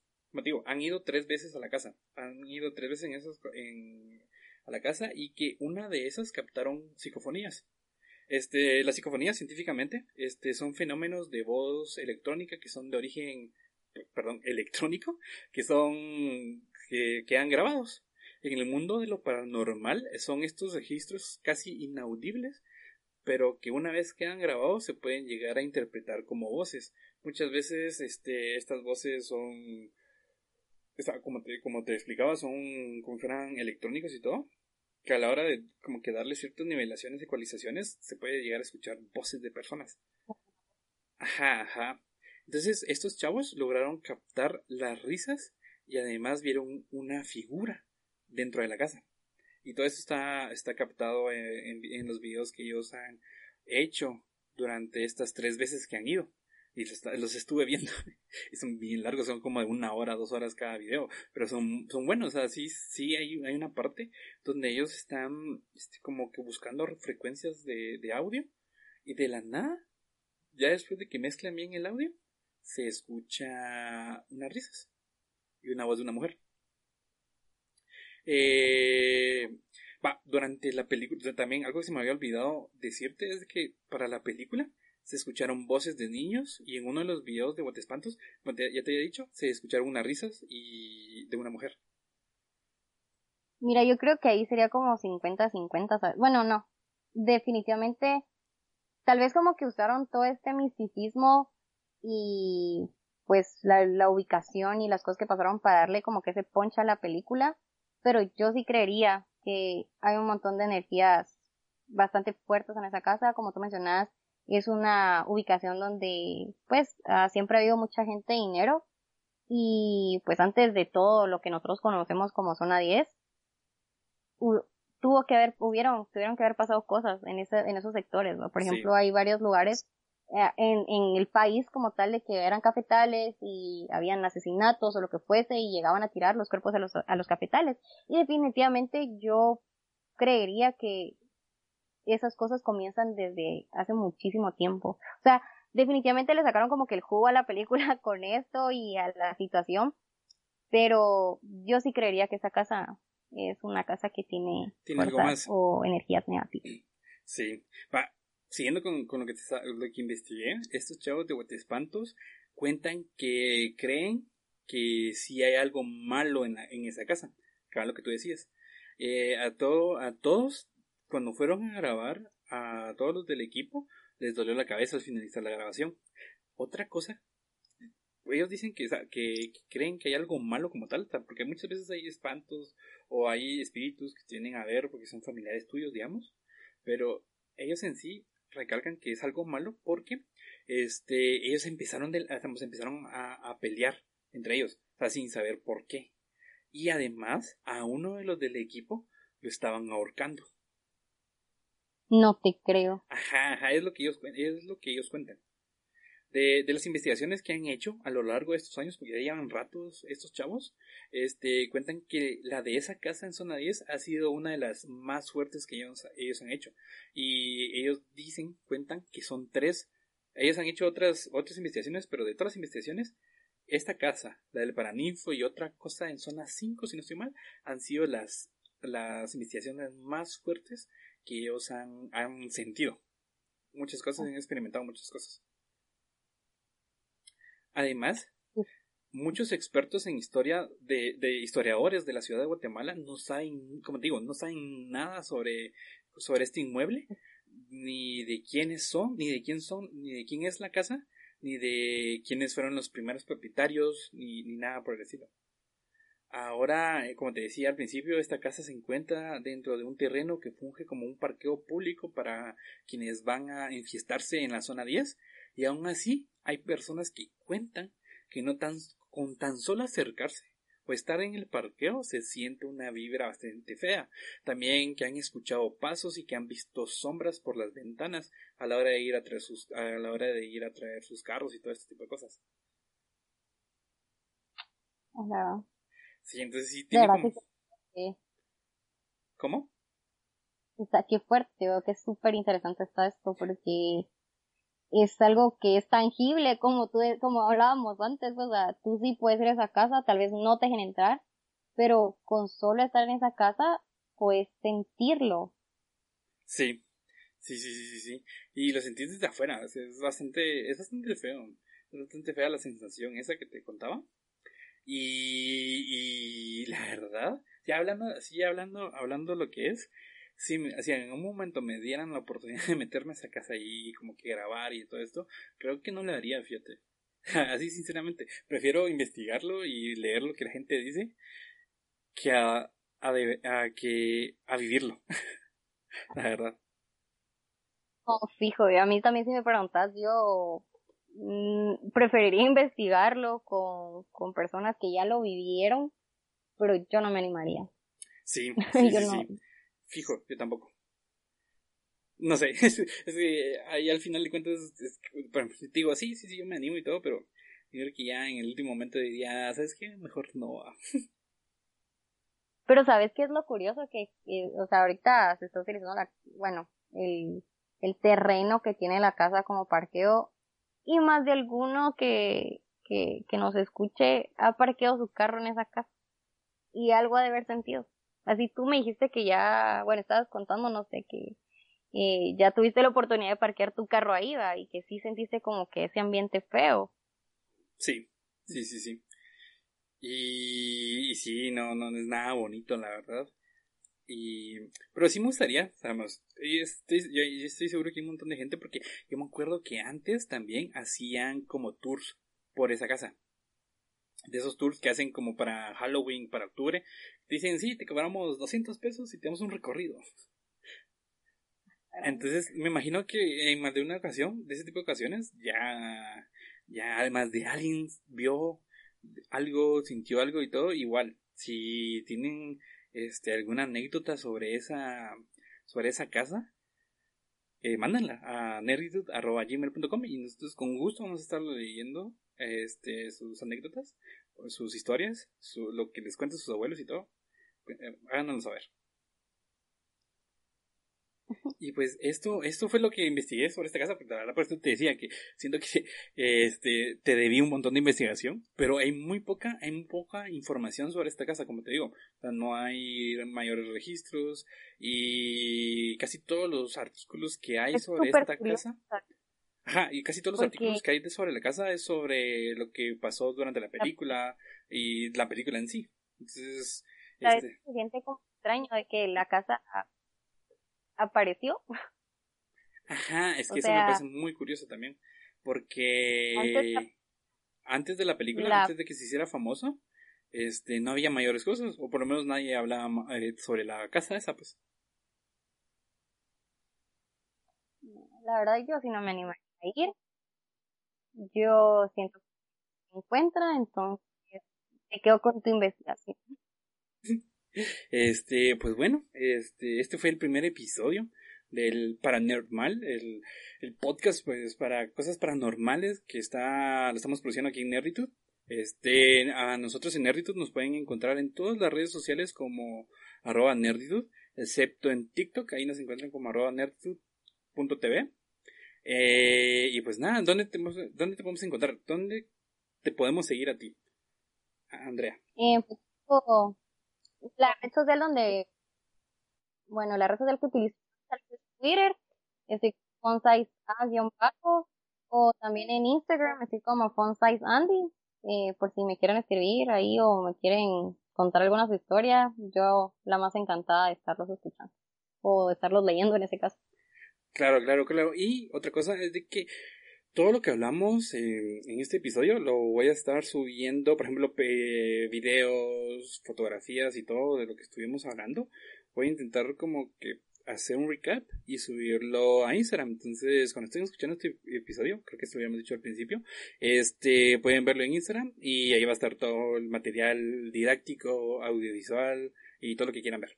digo, han ido tres veces a la casa. Han ido tres veces en esos, en, a la casa y que una de esas captaron psicofonías. Este, las psicofonías científicamente este, son fenómenos de voz electrónica que son de origen, perdón, electrónico, que son, que quedan grabados. En el mundo de lo paranormal son estos registros casi inaudibles, pero que una vez quedan grabados se pueden llegar a interpretar como voces. Muchas veces este, estas voces son, como te, explicaba, son como fueran electrónicos y todo, que a la hora de como que darle ciertas nivelaciones, ecualizaciones, se puede llegar a escuchar voces de personas. Ajá, ajá. Entonces, estos chavos lograron captar las risas y además vieron una figura dentro de la casa. Y todo esto está, está captado en, en los videos que ellos han hecho durante estas tres veces que han ido. Y los, estuve viendo. Y son bien largos, son como de una hora, dos horas cada video, pero son, son buenos, o sí, sí hay, hay una parte donde ellos están este, como que buscando frecuencias de audio. Y de la nada, ya después de que mezclan bien el audio, se escucha unas risas. Y una voz de una mujer. Eh, durante la película, también algo que se me había olvidado decirte es que para la película se escucharon voces de niños y en uno de los videos de Guatespantos, ya te había dicho, se escucharon unas risas y de una mujer. Mira, yo creo que ahí sería como 50-50, bueno, no, definitivamente, tal vez como que usaron todo este misticismo y pues la, la ubicación y las cosas que pasaron para darle como que ese poncha a la película, pero yo sí creería que hay un montón de energías bastante fuertes en esa casa, como tú mencionabas, es una ubicación donde pues ah, siempre ha habido mucha gente de dinero y pues antes de todo lo que nosotros conocemos como zona 10 tuvo que haber hubieron tuvieron que haber pasado cosas en ese, en esos sectores ¿no? por ejemplo hay varios lugares en, en el país como tal de que eran cafetales y habían asesinatos o lo que fuese y llegaban a tirar los cuerpos a los, a los cafetales y definitivamente yo creería que esas cosas comienzan desde hace muchísimo tiempo. O sea, definitivamente le sacaron como que el jugo a la película con esto y a la situación, pero yo sí creería que esa casa es una casa que tiene, ¿Tiene algo más? o energías negativas. Sí, va, siguiendo con, con lo, que lo que investigué, estos chavos de Espantos cuentan que creen que sí hay algo malo en, en esa casa, que lo que tú decías. Eh, a, todo, a todos cuando fueron a grabar, a todos los del equipo les dolió la cabeza al finalizar la grabación. Otra cosa, ellos dicen que, que, creen que hay algo malo como tal, porque muchas veces hay espantos o hay espíritus que tienen a ver porque son familiares tuyos, digamos, pero ellos en sí recalcan que es algo malo porque este ellos empezaron de, empezaron a, a pelear entre ellos, o sea, sin saber por qué. Y además, a uno de los del equipo lo estaban ahorcando. No te creo. Ajá, ajá, es lo que ellos, es lo que ellos cuentan. De, de, las investigaciones que han hecho a lo largo de estos años, porque ya llevan ratos estos chavos, este, cuentan que la de esa casa en zona 10 ha sido una de las más fuertes que ellos, ellos han hecho. Y ellos dicen, cuentan que son tres. Ellos han hecho otras, otras investigaciones, pero de todas las investigaciones, esta casa, la del Paraninfo y otra cosa en zona 5, si no estoy mal, han sido las, las investigaciones más fuertes que ellos han, han sentido. Muchas cosas, han experimentado muchas cosas. Además, muchos expertos en historia de, de, historiadores de la ciudad de Guatemala no saben, como digo, no saben nada sobre, sobre este inmueble, ni de quiénes son, ni de quién son, ni de quién es la casa, ni de quiénes fueron los primeros propietarios, ni, ni nada por el estilo. Ahora, eh, como te decía al principio, esta casa se encuentra dentro de un terreno que funge como un parqueo público para quienes van a enfiestarse en la zona 10 y aún así hay personas que cuentan que no tan con tan solo acercarse o estar en el parqueo se siente una vibra bastante fea. También que han escuchado pasos y que han visto sombras por las ventanas a la hora de ir a traer sus, a la hora de ir a traer sus carros y todo este tipo de cosas. Hola. Sí, entonces sí tiene como... ¿Cómo? O sea, qué fuerte, veo que es súper interesante está esto porque es algo que es tangible, como tú, como hablábamos antes, o sea, tú sí puedes ir a esa casa, tal vez no te dejen entrar, pero con solo estar en esa casa, puedes sentirlo. Sí, sí, sí, sí, sí, y lo sentís desde afuera, es bastante, es bastante feo, es bastante fea la sensación esa que te contaba, y, y la verdad, ya hablando, sí, hablando, hablando lo que es, si, en un momento me dieran la oportunidad de meterme a esa casa y como que grabar y todo esto, creo que no le daría, fíjate. Así sinceramente, prefiero investigarlo y leer lo que la gente dice que a, a, que a vivirlo. la verdad. No, fijo, a mí también si me preguntas, yo mm, preferiría investigarlo con, con personas que ya lo vivieron, pero yo no me animaría. Sí, sí, sí, Fijo, yo tampoco. No sé, es, que ahí al final de cuentas, es, digo, sí, sí, sí, yo me animo y todo, pero yo creo que ya en el último momento diría, ¿sabes qué? Mejor no. Pero ¿sabes qué es lo curioso? Que, o sea, ahorita se está utilizando la, bueno, el, el terreno que tiene la casa como parqueo y más de alguno que, que, que nos escuche ha parqueado su carro en esa casa y algo ha de haber sentido. Así tú me dijiste que ya, bueno, estabas contando, no sé, que eh, ya tuviste la oportunidad de parquear tu carro ahí, ¿va? Y que sí sentiste como que ese ambiente feo. Sí, sí, sí, sí. Y, sí, no, no, es nada bonito, la verdad. Y, pero sí me gustaría, sabemos, estoy, yo, estoy seguro que hay un montón de gente porque yo me acuerdo que antes también hacían como tours por esa casa de esos tours que hacen como para Halloween, para octubre, dicen, sí, te cobramos 200 pesos y tenemos un recorrido. Entonces, me imagino que en más de una ocasión, de ese tipo de ocasiones, ya, ya además de alguien vio algo, sintió algo y todo, igual, si tienen este alguna anécdota sobre esa, sobre esa casa, eh, mándenla a nerditud.gmail.com y nosotros con gusto vamos a estar leyendo este, sus anécdotas, sus historias, su, lo que les cuentan sus abuelos y todo. Eh, háganos saber. Y pues esto, esto fue lo que investigué sobre esta casa, porque la verdad por eso te decía que siento que este te debí un montón de investigación, pero hay muy poca, hay muy poca información sobre esta casa, como te digo. no hay mayores registros y casi todos los artículos que hay sobre esta casa. Ajá, y casi todos los artículos que hay de sobre la casa es sobre lo que pasó durante la película y la película en sí. Entonces, este... se siente como extraño de que la casa apareció. Ajá, es que eso me parece muy curioso también, porque antes, de la película, antes de que se hiciera famoso, este, no había mayores cosas, o por lo menos nadie hablaba eh, sobre la casa esa, pues. La verdad yo sí no me animo ir. Yo siento que se encuentra, entonces me quedo con tu investigación. Este, pues bueno, este, este fue el primer episodio del Paranormal, el, el podcast pues para cosas paranormales que está, lo estamos produciendo aquí en Nerditud. Este, a nosotros en Nerditud nos pueden encontrar en todas las redes sociales como arroba Nerditud, excepto en TikTok, ahí nos encuentran como arroba nerditude.tv. Eh, y pues nada, ¿dónde te, ¿dónde te podemos encontrar? ¿Dónde te podemos seguir a ti, Andrea? Eh, pues, la red social donde, bueno, la red social que utilizo es Twitter, estoy con bajo o también en Instagram estoy como FonSizeAndy, eh, por si me quieren escribir ahí o me quieren contar alguna historia, yo la más encantada de estarlos escuchando o de estarlos leyendo en ese caso. Claro, claro, claro. Y otra cosa es de que todo lo que hablamos en, este episodio lo voy a estar subiendo, por ejemplo, videos, fotografías y todo de lo que estuvimos hablando. Voy a intentar como que hacer un recap y subirlo a Instagram. Entonces, cuando estén escuchando este episodio, creo que esto lo habíamos dicho al principio, este, pueden verlo en Instagram y ahí va a estar todo el material didáctico, audiovisual y todo lo que quieran ver.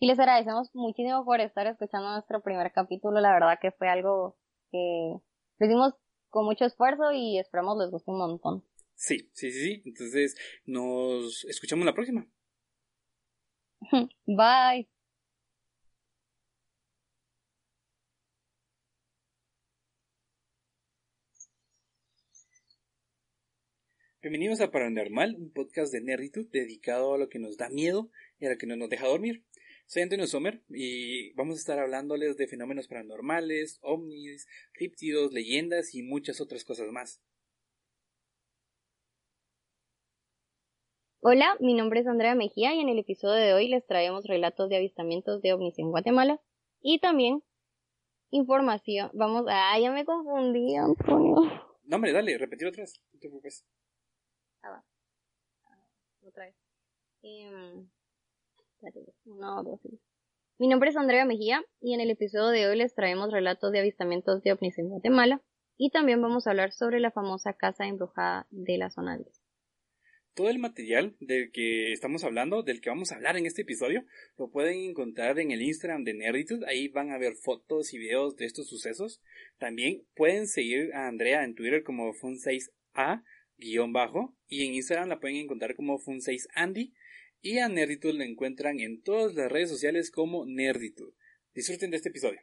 Y les agradecemos muchísimo por estar escuchando nuestro primer capítulo. La verdad que fue algo que lo hicimos con mucho esfuerzo y esperamos les guste un montón. Sí, sí, sí, sí. Entonces nos escuchamos la próxima. Bye. Bienvenidos a Paranormal, un podcast de nerditud dedicado a lo que nos da miedo y a lo que no nos deja dormir. Soy Antonio Sommer y vamos a estar hablándoles de fenómenos paranormales, ovnis, críptidos, leyendas y muchas otras cosas más. Hola, mi nombre es Andrea Mejía y en el episodio de hoy les traemos relatos de avistamientos de ovnis en Guatemala y también información. Vamos, ah, ya me confundí, Antonio. No, hombre, dale, repetir otra vez, no te preocupes. Ah, va. Ah, otra vez. Mi nombre es Andrea Mejía y en el episodio de hoy les traemos relatos de avistamientos de ovnis en Guatemala y también vamos a hablar sobre la famosa casa embrujada de la zona 10 todo el material del que estamos hablando, del que vamos a hablar en este episodio, lo pueden encontrar en el Instagram de Nerditude. Ahí van a ver fotos y videos de estos sucesos. También pueden seguir a Andrea en Twitter como Fun6A guion bajo y en Instagram la pueden encontrar como Fun6Andy y a Nerditude la encuentran en todas las redes sociales como Nerditude. Disfruten de este episodio.